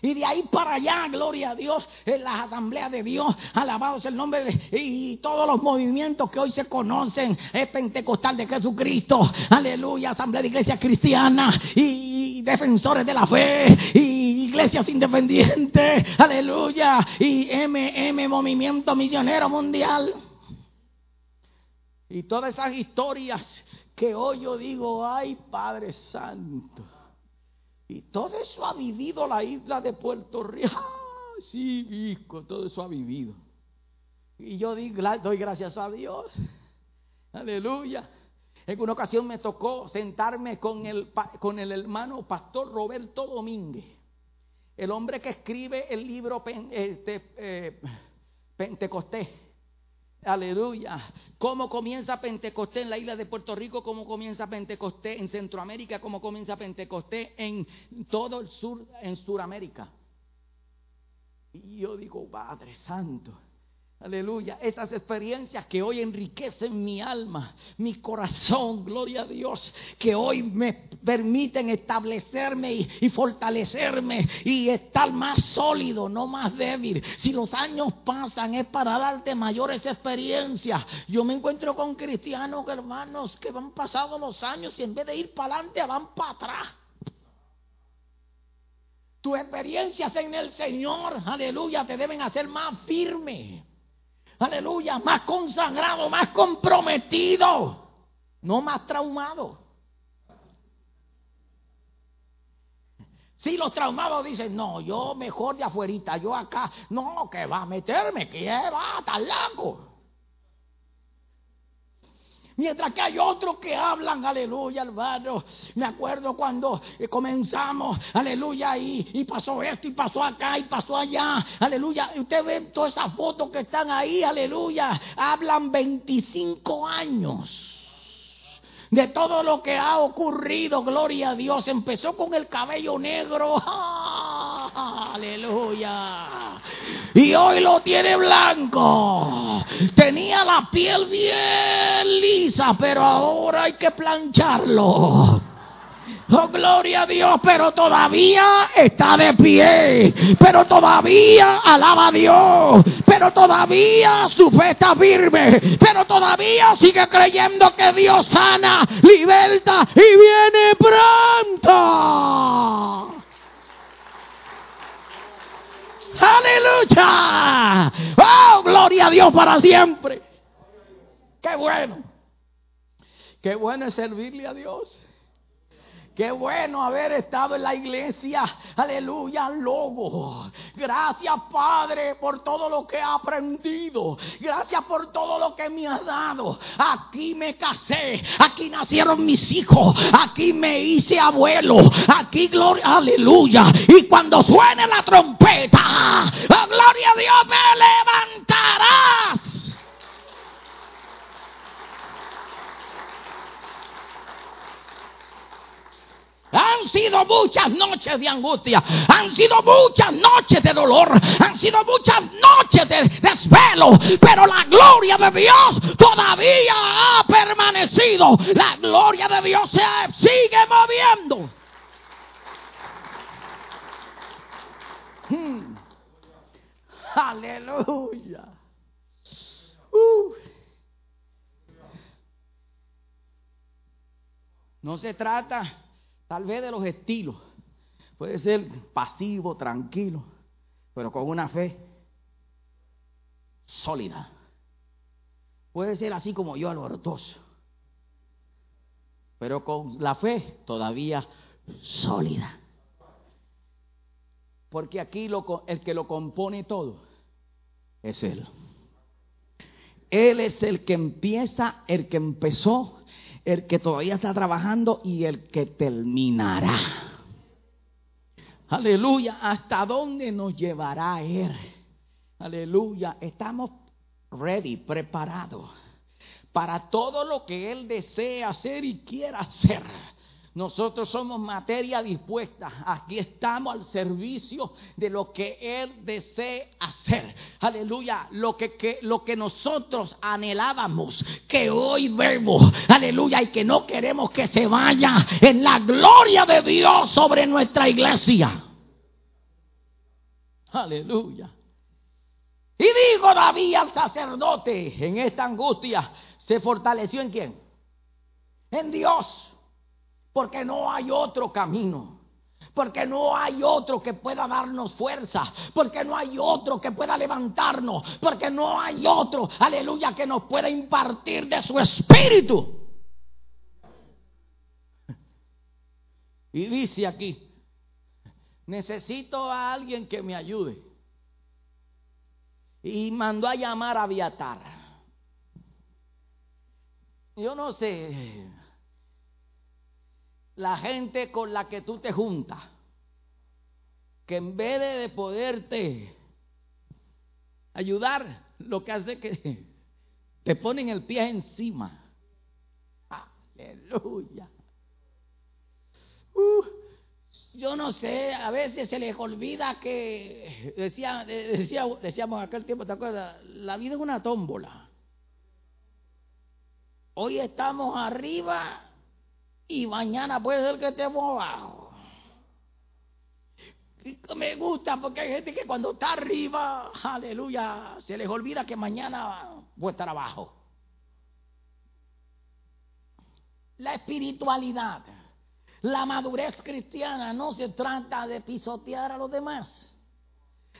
Y de ahí para allá, gloria a Dios, en las asambleas de Dios, alabados el nombre de, y todos los movimientos que hoy se conocen, es pentecostal de Jesucristo, aleluya, asamblea de iglesias cristianas y, defensores de la fe y iglesias independientes, aleluya, y MM, movimiento misionero mundial. Y todas esas historias que hoy yo digo, ay Padre Santo. Y todo eso ha vivido la isla de Puerto Rico. (laughs) sí, hijo, todo eso ha vivido. Y yo doy gracias a Dios. Aleluya. En una ocasión me tocó sentarme con el, con el hermano pastor Roberto Domínguez, el hombre que escribe el libro este, eh, Pentecostés. Aleluya. ¿Cómo comienza Pentecostés en la isla de Puerto Rico? ¿Cómo comienza Pentecostés en Centroamérica? ¿Cómo comienza Pentecostés en todo el sur, en Suramérica? Y yo digo, Padre Santo, Aleluya. Esas experiencias que hoy enriquecen mi alma, mi corazón, gloria a Dios, que hoy me permiten establecerme y, fortalecerme y estar más sólido, no más débil. Si los años pasan es para darte mayores experiencias. Yo me encuentro con cristianos, hermanos, que van pasado los años y en vez de ir para adelante van para atrás. Tus experiencias en el Señor, aleluya, te deben hacer más firme aleluya, más consagrado, más comprometido, no más traumado. Si los traumados dicen, no, yo mejor de afuerita, yo acá, no, que va a meterme, que va, tan largo. Mientras que hay otros que hablan, aleluya, hermano. Me acuerdo cuando eh, comenzamos, aleluya, y, y, pasó esto, y pasó acá, y pasó allá, aleluya. Usted ve todas esas fotos que están ahí, aleluya. Hablan 25 años de todo lo que ha ocurrido, gloria a Dios. Empezó con el cabello negro, (laughs) aleluya. Y hoy lo tiene blanco. Tenía la piel bien lisa, pero ahora hay que plancharlo. Oh, gloria a Dios, pero todavía está de pie. Pero todavía alaba a Dios. Pero todavía su fe está firme. Pero todavía sigue creyendo que Dios sana, liberta y viene pronto. Aleluya. Oh, gloria a Dios para siempre. Qué bueno. Qué bueno es servirle a Dios. Qué bueno haber estado en la iglesia. Aleluya, logo. Gracias, Padre, por todo lo que he aprendido. Gracias por todo lo que me has dado. Aquí me casé. Aquí nacieron mis hijos. Aquí me hice abuelo. Aquí, gloria, aleluya. Y cuando suene la trompeta, oh, gloria a Dios, me levantarás. Han sido muchas noches de angustia, han sido muchas noches de dolor, han sido muchas noches de desvelo, pero la gloria de Dios todavía ha permanecido. La gloria de Dios se sigue moviendo. Hmm. Aleluya. No se trata Tal vez de los estilos. Puede ser pasivo, tranquilo, pero con una fe sólida. Puede ser así como yo, alborotoso, pero con la fe todavía sólida. Porque aquí lo, el que lo compone todo es Él. Él es el que empieza, el que empezó el que todavía está trabajando y el que terminará. Aleluya, ¿hasta dónde nos llevará Él? Aleluya, estamos ready, preparados para todo lo que Él desea hacer y quiera hacer. Nosotros somos materia dispuesta. Aquí estamos al servicio de lo que Él desea hacer. Aleluya. Lo que, lo que nosotros anhelábamos, que hoy vemos. Aleluya. Y que no queremos que se vaya en la gloria de Dios sobre nuestra iglesia. Aleluya. Y digo David al sacerdote en esta angustia, ¿se fortaleció en quién? En Dios. Porque no hay otro camino. Porque no hay otro que pueda darnos fuerza. Porque no hay otro que pueda levantarnos. Porque no hay otro, aleluya, que nos pueda impartir de su espíritu. Y dice aquí, necesito a alguien que me ayude. Y mandó a llamar a Viatar. Yo no sé, la gente con la que tú te juntas, que en vez de poderte ayudar, lo que hace es que (laughs) te ponen el pie encima. Aleluya. Uh, yo no sé, a veces se les olvida que, decía, decía, decíamos aquel tiempo, ¿te acuerdas? La vida es una tómbola. Hoy estamos arriba y mañana puede ser que estemos abajo. me gusta porque hay gente que cuando está arriba, aleluya, se les olvida que mañana puede estar abajo. La espiritualidad la madurez cristiana no se trata de pisotear a los demás,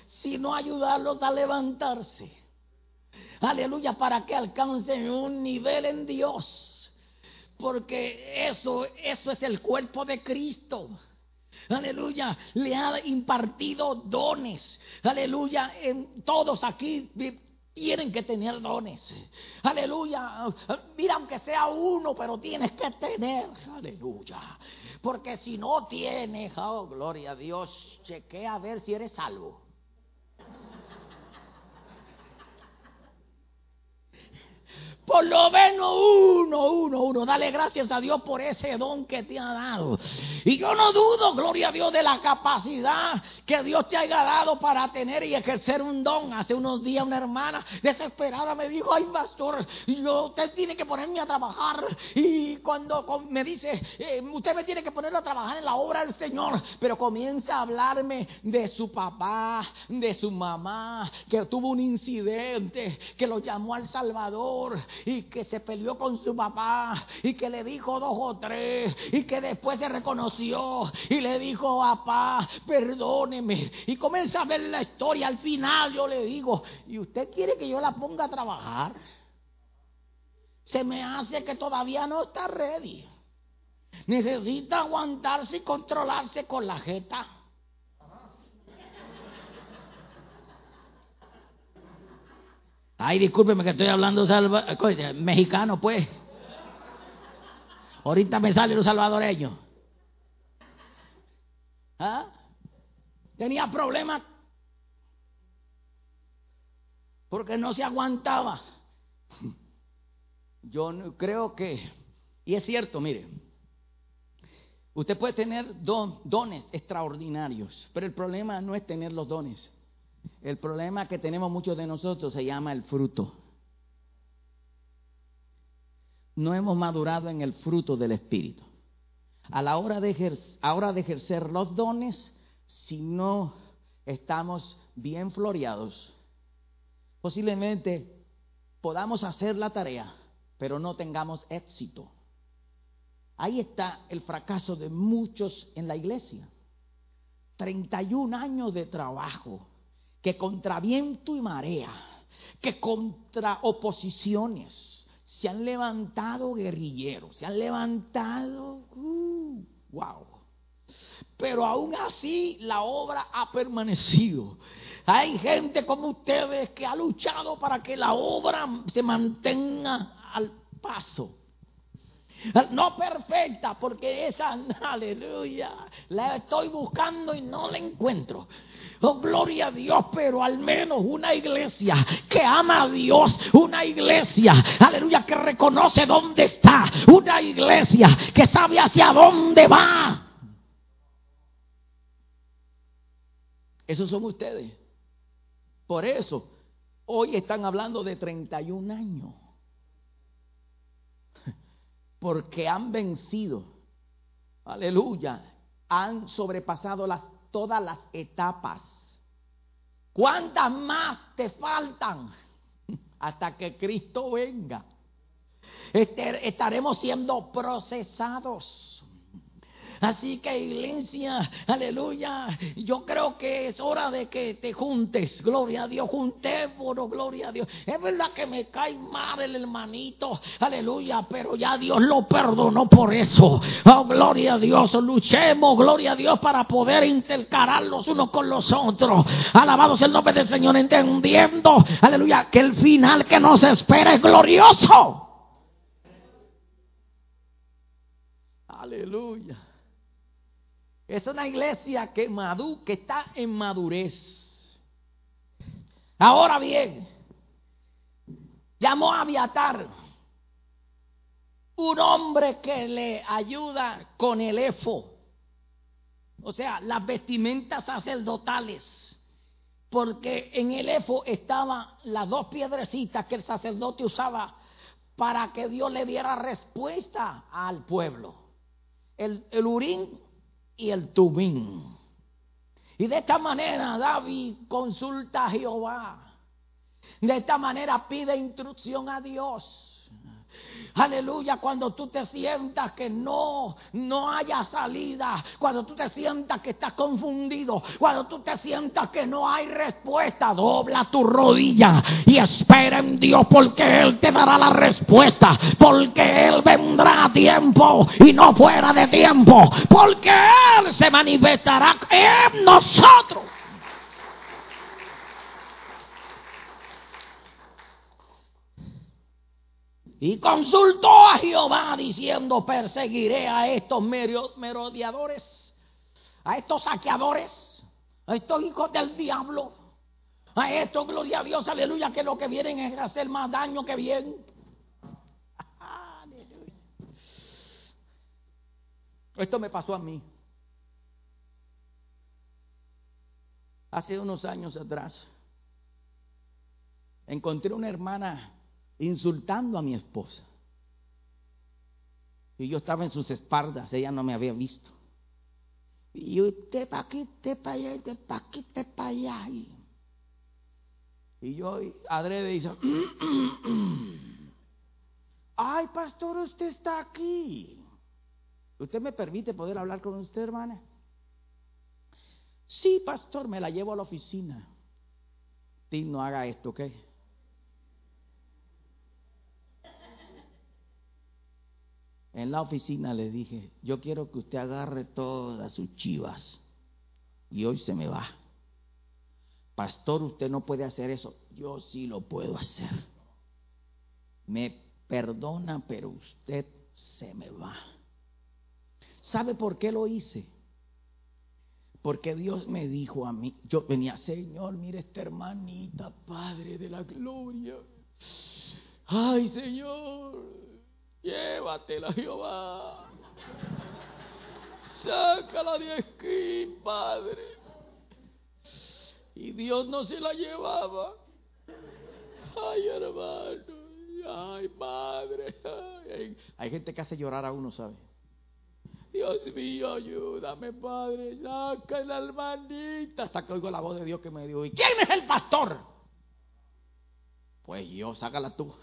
sino ayudarlos a levantarse. Aleluya, para que alcancen un nivel en Dios. Porque eso, eso es el cuerpo de Cristo. Aleluya, le ha impartido dones. Aleluya, en todos aquí tienen que tener dones. Aleluya. Mira, aunque sea uno, pero tienes que tener. Aleluya. Porque si no tienes, oh, gloria a Dios, chequea a ver si eres salvo. Por lo menos uno, uno, uno. Dale gracias a Dios por ese don que te ha dado. Y yo no dudo, gloria a Dios, de la capacidad que Dios te haya dado para tener y ejercer un don. Hace unos días una hermana desesperada me dijo, ay pastor, yo, usted tiene que ponerme a trabajar. Y cuando me dice, eh, usted me tiene que poner a trabajar en la obra del Señor. Pero comienza a hablarme de su papá, de su mamá, que tuvo un incidente, que lo llamó al Salvador y que se peleó con su papá y que le dijo dos o tres y que después se reconoció y le dijo, papá, perdóneme. Y comienza a ver la historia. Al final yo le digo, ¿y usted quiere que yo la ponga a trabajar? Se me hace que todavía no está ready. Necesita aguantarse y controlarse con la jeta. Ay, discúlpeme que estoy hablando salva, mexicano, pues. Ahorita me sale los salvadoreños. ¿Ah? Tenía problemas porque no se aguantaba. Yo creo que, y es cierto, mire, usted puede tener dones extraordinarios, pero el problema no es tener los dones. El problema que tenemos muchos de nosotros se llama el fruto. No hemos madurado en el fruto del Espíritu. A la hora de, ejercer, de ejercer los dones, si no estamos bien floreados, posiblemente podamos hacer la tarea, pero no tengamos éxito. Ahí está el fracaso de muchos en la iglesia. 31 años de trabajo, que contra viento y marea, que contra oposiciones, se han levantado guerrilleros, se han levantado, uh, wow. Pero aún así la obra ha permanecido. Hay gente como ustedes que ha luchado para que la obra se mantenga al paso. No perfecta, porque esa, (laughs) aleluya, la estoy buscando y no la encuentro. Oh, gloria a Dios, pero al menos una iglesia que ama a Dios, una iglesia, aleluya, que reconoce dónde está, una iglesia que sabe hacia dónde va. Esos son ustedes. Por eso, hoy están hablando de 31 años. Porque han vencido. Aleluya. Han sobrepasado las todas las etapas. ¿Cuántas más te faltan (laughs) hasta que Cristo venga? Este, estaremos siendo procesados. Así que iglesia, aleluya, yo creo que es hora de que te juntes, gloria a Dios, juntémonos, gloria a Dios. Es verdad que me cae mal el hermanito, aleluya, pero ya Dios lo perdonó por eso. Oh, gloria a Dios, luchemos, gloria a Dios, para poder intercalar los unos con los otros. Alabados el nombre del Señor, entendiendo, aleluya, que el final que nos espera es glorioso. Aleluya. Es una iglesia que, madu, que está en madurez. Ahora bien, llamó a Abiatar, un hombre que le ayuda con el efo. o sea, las vestimentas sacerdotales, porque en el efo estaban las dos piedrecitas que el sacerdote usaba para que Dios le diera respuesta al pueblo. El, el urín y el tubín. Y de esta manera David consulta a Jehová. De esta manera pide instrucción a Dios. Aleluya, cuando tú te sientas que no, no haya salida, cuando tú te sientas que estás confundido, cuando tú te sientas que no hay respuesta, dobla tu rodilla y espera en Dios porque Él te dará la respuesta, porque Él vendrá a tiempo y no fuera de tiempo, porque Él se manifestará en nosotros. Y consultó a Jehová diciendo, perseguiré a estos merodeadores, a estos saqueadores, a estos hijos del diablo, a estos, gloria a Dios, aleluya, que lo que vienen es hacer más daño que bien. (laughs) Esto me pasó a mí. Hace unos años atrás, encontré una hermana insultando a mi esposa. Y yo estaba en sus espaldas, ella no me había visto. Y te pa' aquí, te pa' allá, te pa' aquí, te pa' allá. Y yo, adrede, dice, (clears throat) ay, pastor, usted está aquí. ¿Usted me permite poder hablar con usted, hermana? Sí, pastor, me la llevo a la oficina. Tim, no haga esto, ¿ok? En la oficina le dije, yo quiero que usted agarre todas sus chivas y hoy se me va. Pastor, usted no puede hacer eso. Yo sí lo puedo hacer. Me perdona, pero usted se me va. ¿Sabe por qué lo hice? Porque Dios me dijo a mí, yo venía, Señor, mire esta hermanita, Padre de la Gloria. Ay, Señor, Llévatela, Jehová. Sácala de aquí, Padre. Y Dios no se la llevaba. Ay, hermano. Ay, Padre. Hay gente que hace llorar a uno, ¿sabe? Dios mío, ayúdame, Padre. Saca la hermanita. Hasta que oigo la voz de Dios que me dijo, ¿y quién es el pastor? Pues yo, sácala tú.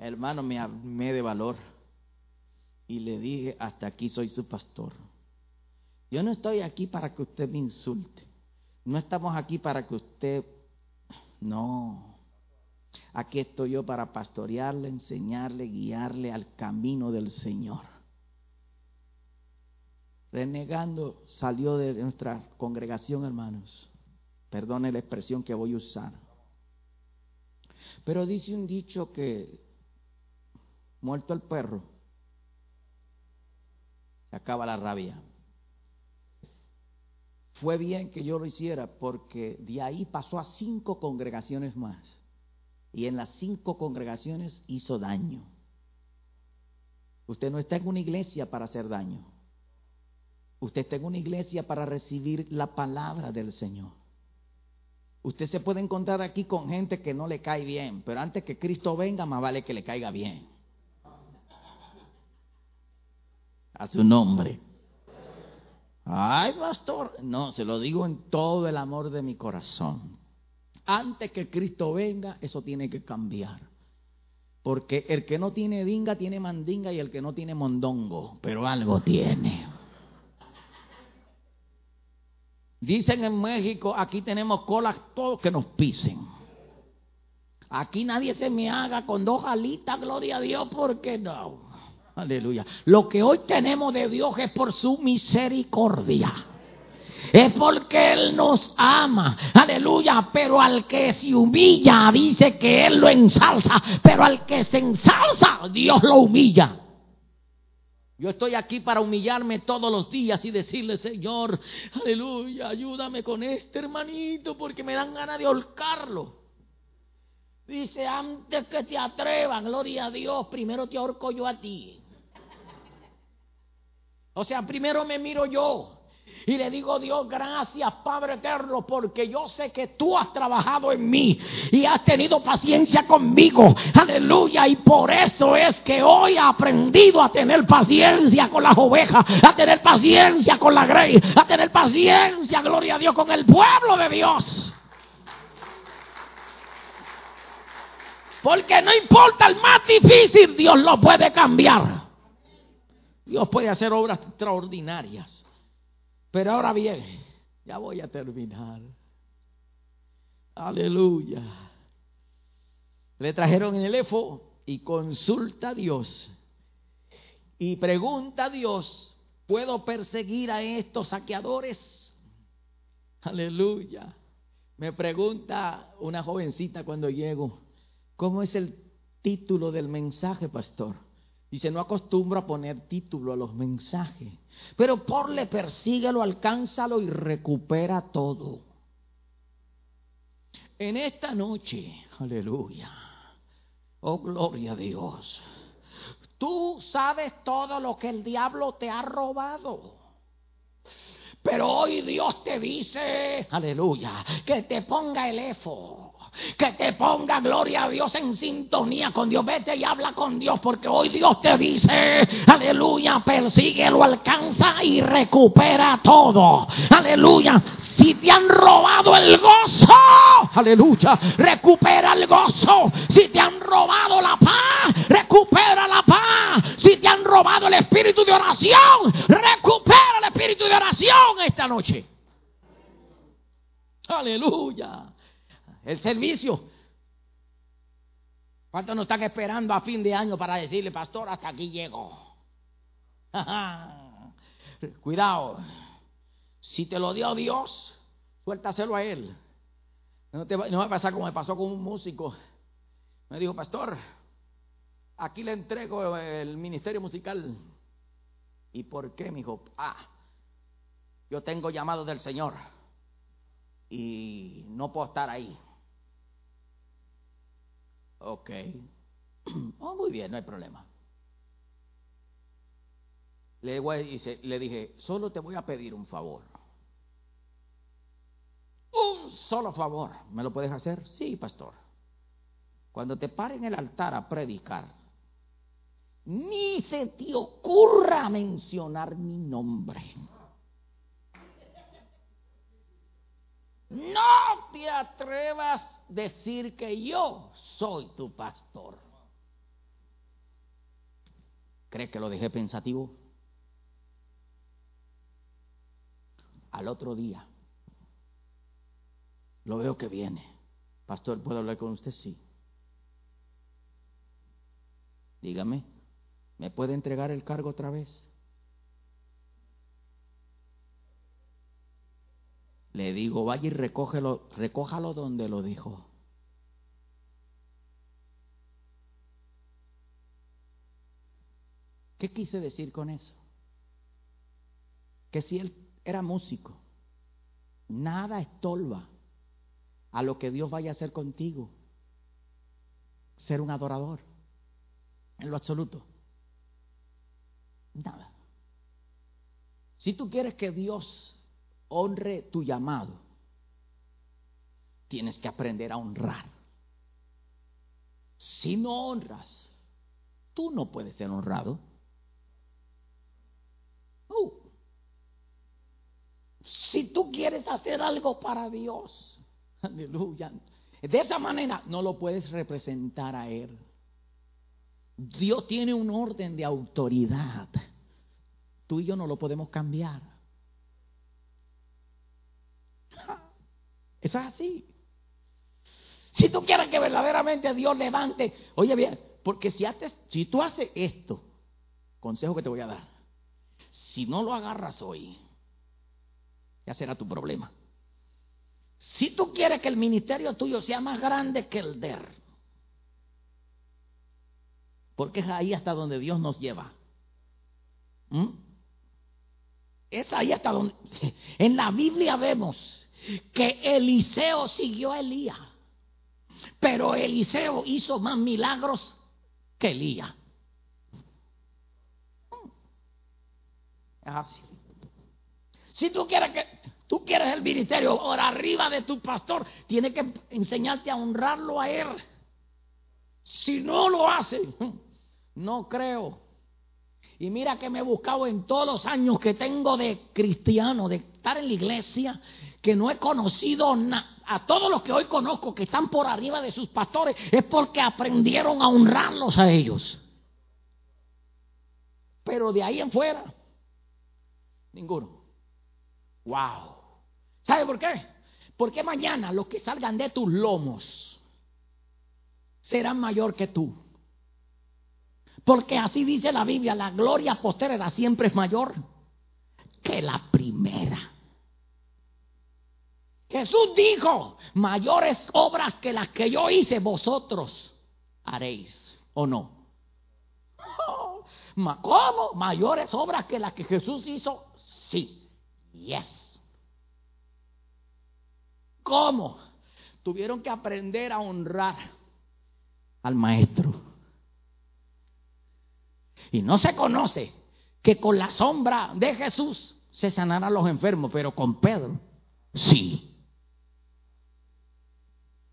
Hermano, me armé de valor y le dije, hasta aquí soy su pastor. Yo no estoy aquí para que usted me insulte. No estamos aquí para que usted... No. Aquí estoy yo para pastorearle, enseñarle, guiarle al camino del Señor. Renegando salió de nuestra congregación, hermanos. Perdone la expresión que voy a usar. Pero dice un dicho que muerto el perro, se acaba la rabia. Fue bien que yo lo hiciera porque de ahí pasó a cinco congregaciones más. Y en las cinco congregaciones hizo daño. Usted no está en una iglesia para hacer daño. Usted está en una iglesia para recibir la palabra del Señor. Usted se puede encontrar aquí con gente que no le cae bien, pero antes que Cristo venga, más vale que le caiga bien. A su nombre. Ay, pastor, no, se lo digo en todo el amor de mi corazón. Antes que Cristo venga, eso tiene que cambiar. Porque el que no tiene dinga tiene mandinga y el que no tiene mondongo, pero algo tiene. Dicen en México, aquí tenemos colas todos que nos pisen. Aquí nadie se me haga con dos alitas, gloria a Dios, porque no. Aleluya. Lo que hoy tenemos de Dios es por su misericordia. Es porque Él nos ama. Aleluya. Pero al que se humilla, dice que Él lo ensalza. Pero al que se ensalza, Dios lo humilla. Yo estoy aquí para humillarme todos los días y decirle, Señor, aleluya, ayúdame con este hermanito porque me dan ganas de ahorcarlo. Dice, antes que te atrevan, gloria a Dios, primero te ahorco yo a ti. O sea, primero me miro yo. Y le digo, Dios, gracias Padre eterno, porque yo sé que tú has trabajado en mí y has tenido paciencia conmigo. Aleluya. Y por eso es que hoy he aprendido a tener paciencia con las ovejas, a tener paciencia con la grey, a tener paciencia, gloria a Dios, con el pueblo de Dios. Porque no importa el más difícil, Dios lo puede cambiar. Dios puede hacer obras extraordinarias. Pero ahora bien, ya voy a terminar. Aleluya. Le trajeron el efo y consulta a Dios. Y pregunta a Dios, ¿puedo perseguir a estos saqueadores? Aleluya. Me pregunta una jovencita cuando llego, ¿cómo es el título del mensaje, pastor? Dice, no acostumbro a poner título a los mensajes. Pero porle, persíguelo, alcánzalo y recupera todo. En esta noche, aleluya, oh gloria a Dios, tú sabes todo lo que el diablo te ha robado. Pero hoy Dios te dice, aleluya, que te ponga el efo que te ponga gloria a Dios en sintonía con Dios. Vete y habla con Dios porque hoy Dios te dice, aleluya, persíguelo, alcanza y recupera todo. Aleluya. Si te han robado el gozo, aleluya, recupera el gozo. Si te han robado la paz, recupera la paz. Si te han robado el espíritu de oración, recupera el espíritu de oración esta noche. Aleluya el servicio. ¿Cuántos nos están esperando a fin de año para decirle, pastor, hasta aquí llego? (laughs) Cuidado. Si te lo dio Dios, suéltaselo a Él. No, te va, no va a pasar como me pasó con un músico. Me dijo, pastor, aquí le entrego el ministerio musical. ¿Y por qué? Me dijo, ah, yo tengo llamado del Señor y no puedo estar ahí. Ok. (clears throat) Oh, muy bien, no hay problema. Le, le dije, solo te voy a pedir un favor. Un solo favor. ¿Me lo puedes hacer? Sí, pastor. Cuando te pare en el altar a predicar, ni se te ocurra mencionar mi nombre. No te atrevas decir que yo soy tu pastor. ¿Crees que lo dejé pensativo? Al otro día, lo veo que viene. Pastor, ¿puedo hablar con usted? Sí. Dígame, ¿me puede entregar el cargo otra vez? Le digo, vaya y recógelo, recójalo donde lo dijo. ¿Qué quise decir con eso? Que si él era músico, nada estolba a lo que Dios vaya a hacer contigo. Ser un adorador, en lo absoluto. Nada. Si tú quieres que Dios honre tu llamado, tienes que aprender a honrar. Si no honras, tú no puedes ser honrado. Uh. Si tú quieres hacer algo para Dios, (laughs) aleluya, de esa manera no lo puedes representar a Él. Dios tiene un orden de autoridad. Tú y yo no lo podemos cambiar. Eso es así. Si tú quieres que verdaderamente Dios levante, oye bien, porque si, haces, si tú haces esto, consejo que te voy a dar, si no lo agarras hoy, ya será tu problema. Si tú quieres que el ministerio tuyo sea más grande que el de él, porque es ahí hasta donde Dios nos lleva. ¿Mm? Es ahí hasta donde... (laughs) En la Biblia vemos que Eliseo siguió a Elías. Pero Eliseo hizo más milagros que Elías. Es así. Si tú quieres que tú quieres el ministerio por arriba de tu pastor, tiene que enseñarte a honrarlo a él. Si no lo hace, no creo. Y mira que me he buscado en todos los años que tengo de cristiano, de estar en la iglesia, que no he conocido a todos los que hoy conozco que están por arriba de sus pastores, es porque aprendieron a honrarlos a ellos. Pero de ahí en fuera, ninguno. Wow. ¿Sabe por qué? Porque mañana los que salgan de tus lomos serán mayor que tú. Porque así dice la Biblia, la gloria postrera siempre es mayor que la primera. Jesús dijo, mayores obras que las que yo hice, vosotros haréis, ¿o no? (laughs) ¿Cómo? Mayores obras que las que Jesús hizo, sí. Yes. ¿Cómo? Tuvieron que aprender a honrar al maestro. Y no se conoce que con la sombra de Jesús se sanarán los enfermos, pero con Pedro sí.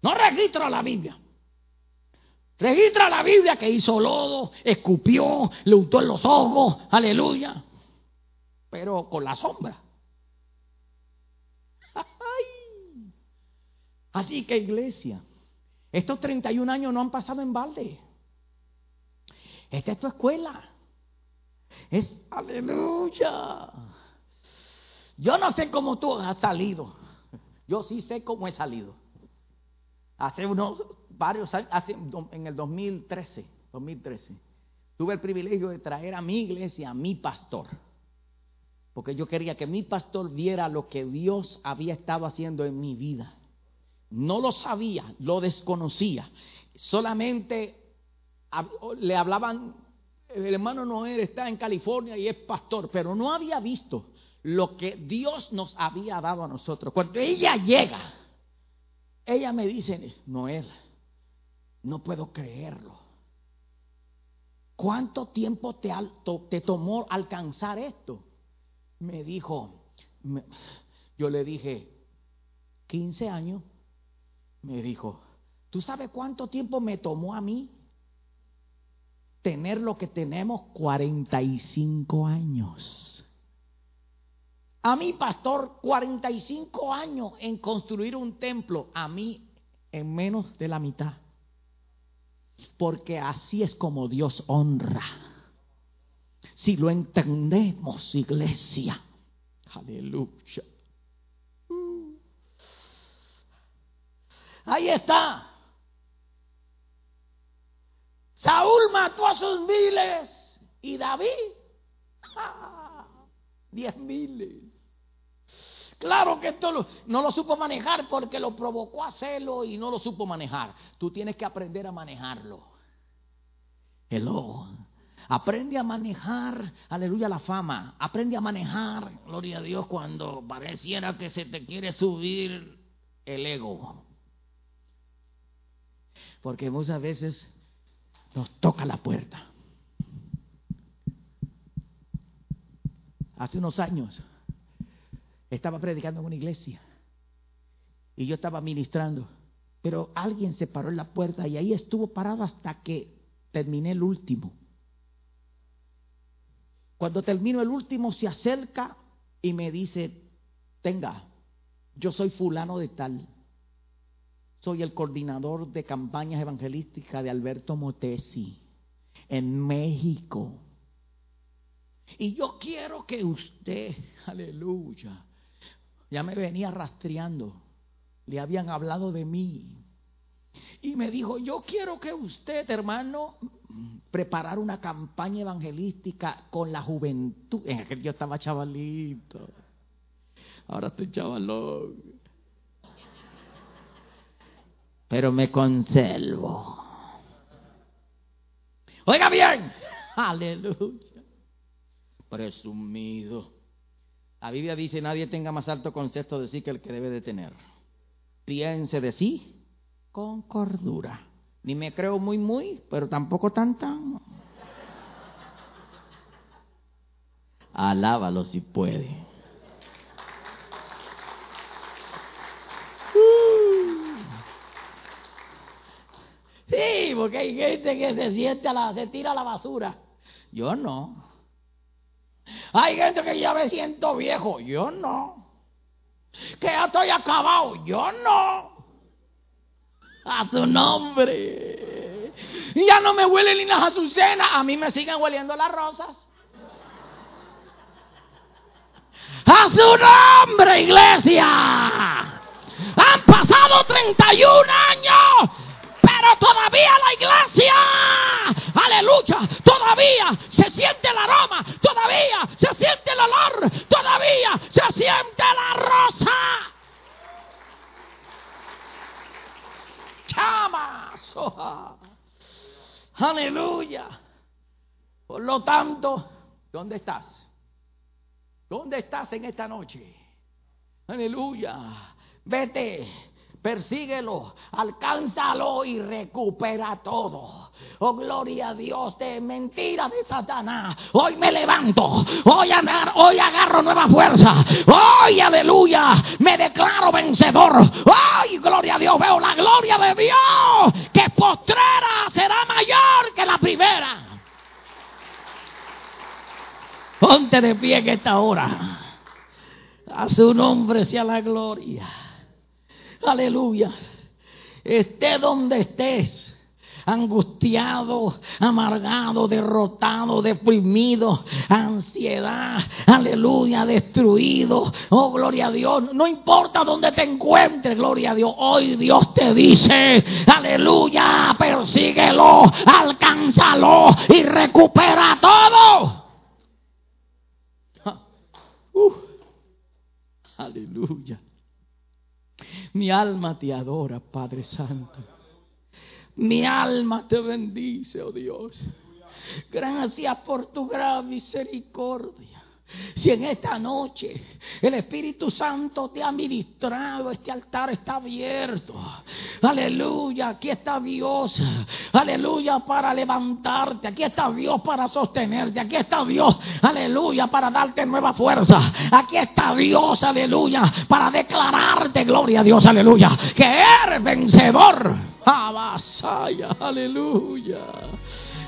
No registra la Biblia. Registra la Biblia que hizo lodo, escupió, le untó en los ojos, aleluya. Pero con la sombra. (laughs) Así que iglesia, estos 31 años no han pasado en balde. Esta es tu escuela. Es aleluya. Yo no sé cómo tú has salido. Yo sí sé cómo he salido. Hace unos varios años, en el 2013, 2013, tuve el privilegio de traer a mi iglesia a mi pastor. Porque yo quería que mi pastor viera lo que Dios había estado haciendo en mi vida. No lo sabía, lo desconocía. Solamente le hablaban, el hermano Noé está en California y es pastor, pero no había visto lo que Dios nos había dado a nosotros. Cuando ella llega, ella me dice, Noel, no puedo creerlo. ¿Cuánto tiempo te, te tomó alcanzar esto? Me dijo, yo le dije, 15 años. Me dijo, ¿tú sabes cuánto tiempo me tomó a mí tener lo que tenemos 45 años. A mí, pastor, 45 años en construir un templo, a mí en menos de la mitad. Porque así es como Dios honra. Si lo entendemos, iglesia. Aleluya. Ahí está. Saúl mató a sus miles y David diez miles. Claro que esto no lo supo manejar porque lo provocó a hacerlo y no lo supo manejar. Tú tienes que aprender a manejarlo. Hello. Aprende a manejar, aleluya, la fama. Aprende a manejar, gloria a Dios, cuando pareciera que se te quiere subir el ego. Porque muchas veces nos toca la puerta. Hace unos años estaba predicando en una iglesia y yo estaba ministrando, pero alguien se paró en la puerta y ahí estuvo parado hasta que terminé el último. Cuando termino el último se acerca y me dice, tenga, yo soy fulano de tal. Soy el coordinador de campañas evangelísticas de Alberto Motesi en México. Y yo quiero que usted, aleluya, ya me venía rastreando, le habían hablado de mí. Y me dijo, yo quiero que usted, hermano, preparar una campaña evangelística con la juventud. En aquel yo estaba chavalito. Ahora estoy chavalón pero me conservo. Oiga bien, (laughs) aleluya. Presumido. La Biblia dice, nadie tenga más alto concepto de sí que el que debe de tener. Piense de sí con cordura. Ni me creo muy, muy, pero tampoco tan, tan. Alábalo si puede. Sí, porque hay gente que se siente a la, se tira a la basura. Yo no. Hay gente que ya me siento viejo. Yo no. Que ya estoy acabado. Yo no. A su nombre. Ya no me huele ni las azucenas. A mí me siguen hueliendo las rosas. A su nombre, iglesia. Han pasado 31 años pero todavía la iglesia, aleluya, todavía se siente el aroma, todavía se siente el olor, todavía se siente la rosa. Chamas, aleluya. Por lo tanto, ¿dónde estás? ¿Dónde estás en esta noche? Aleluya. Vete persíguelo, alcánzalo y recupera todo. Oh, gloria a Dios de mentira de Satanás. Hoy me levanto, hoy, agarro, hoy agarro nueva fuerza. Hoy, aleluya, me declaro vencedor. Hoy, gloria a Dios, veo la gloria de Dios que postrera será mayor que la primera. Ponte de pie en esta hora. A su nombre sea la gloria. Aleluya. Esté donde estés. Angustiado, amargado, derrotado, deprimido, ansiedad, aleluya, destruido. Oh, gloria a Dios. No importa dónde te encuentres, gloria a Dios. Hoy Dios te dice, aleluya, persíguelo, alcánzalo y recupera todo. (laughs) Uh, aleluya. Mi alma te adora, Padre Santo. Mi alma te bendice, oh Dios. Gracias por tu gran misericordia. Si en esta noche el Espíritu Santo te ha ministrado, este altar está abierto. Aleluya, aquí está Dios. Aleluya, para levantarte. Aquí está Dios para sostenerte. Aquí está Dios. Aleluya, para darte nueva fuerza. Aquí está Dios. Aleluya, para declararte, gloria a Dios. Aleluya, que eres vencedor. Aleluya.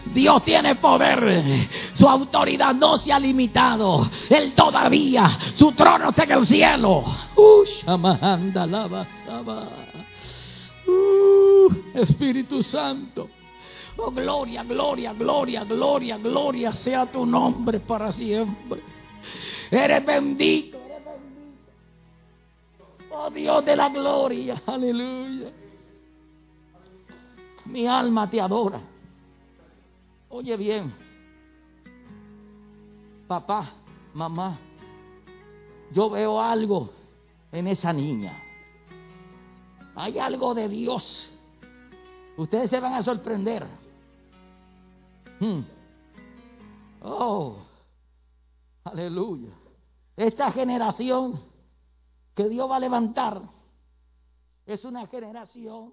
Dios tiene poder. Su autoridad no se ha limitado. Él todavía, su trono está en el cielo. Uh, uh, Espíritu Santo. Oh, gloria, gloria, gloria, gloria, gloria sea tu nombre para siempre. Eres bendito, eres bendito. Oh Dios de la gloria, aleluya. Mi alma te adora. Oye bien, papá, mamá, yo veo algo en esa niña. Hay algo de Dios. Ustedes se van a sorprender. Hmm. Oh, aleluya. Esta generación que Dios va a levantar es una generación.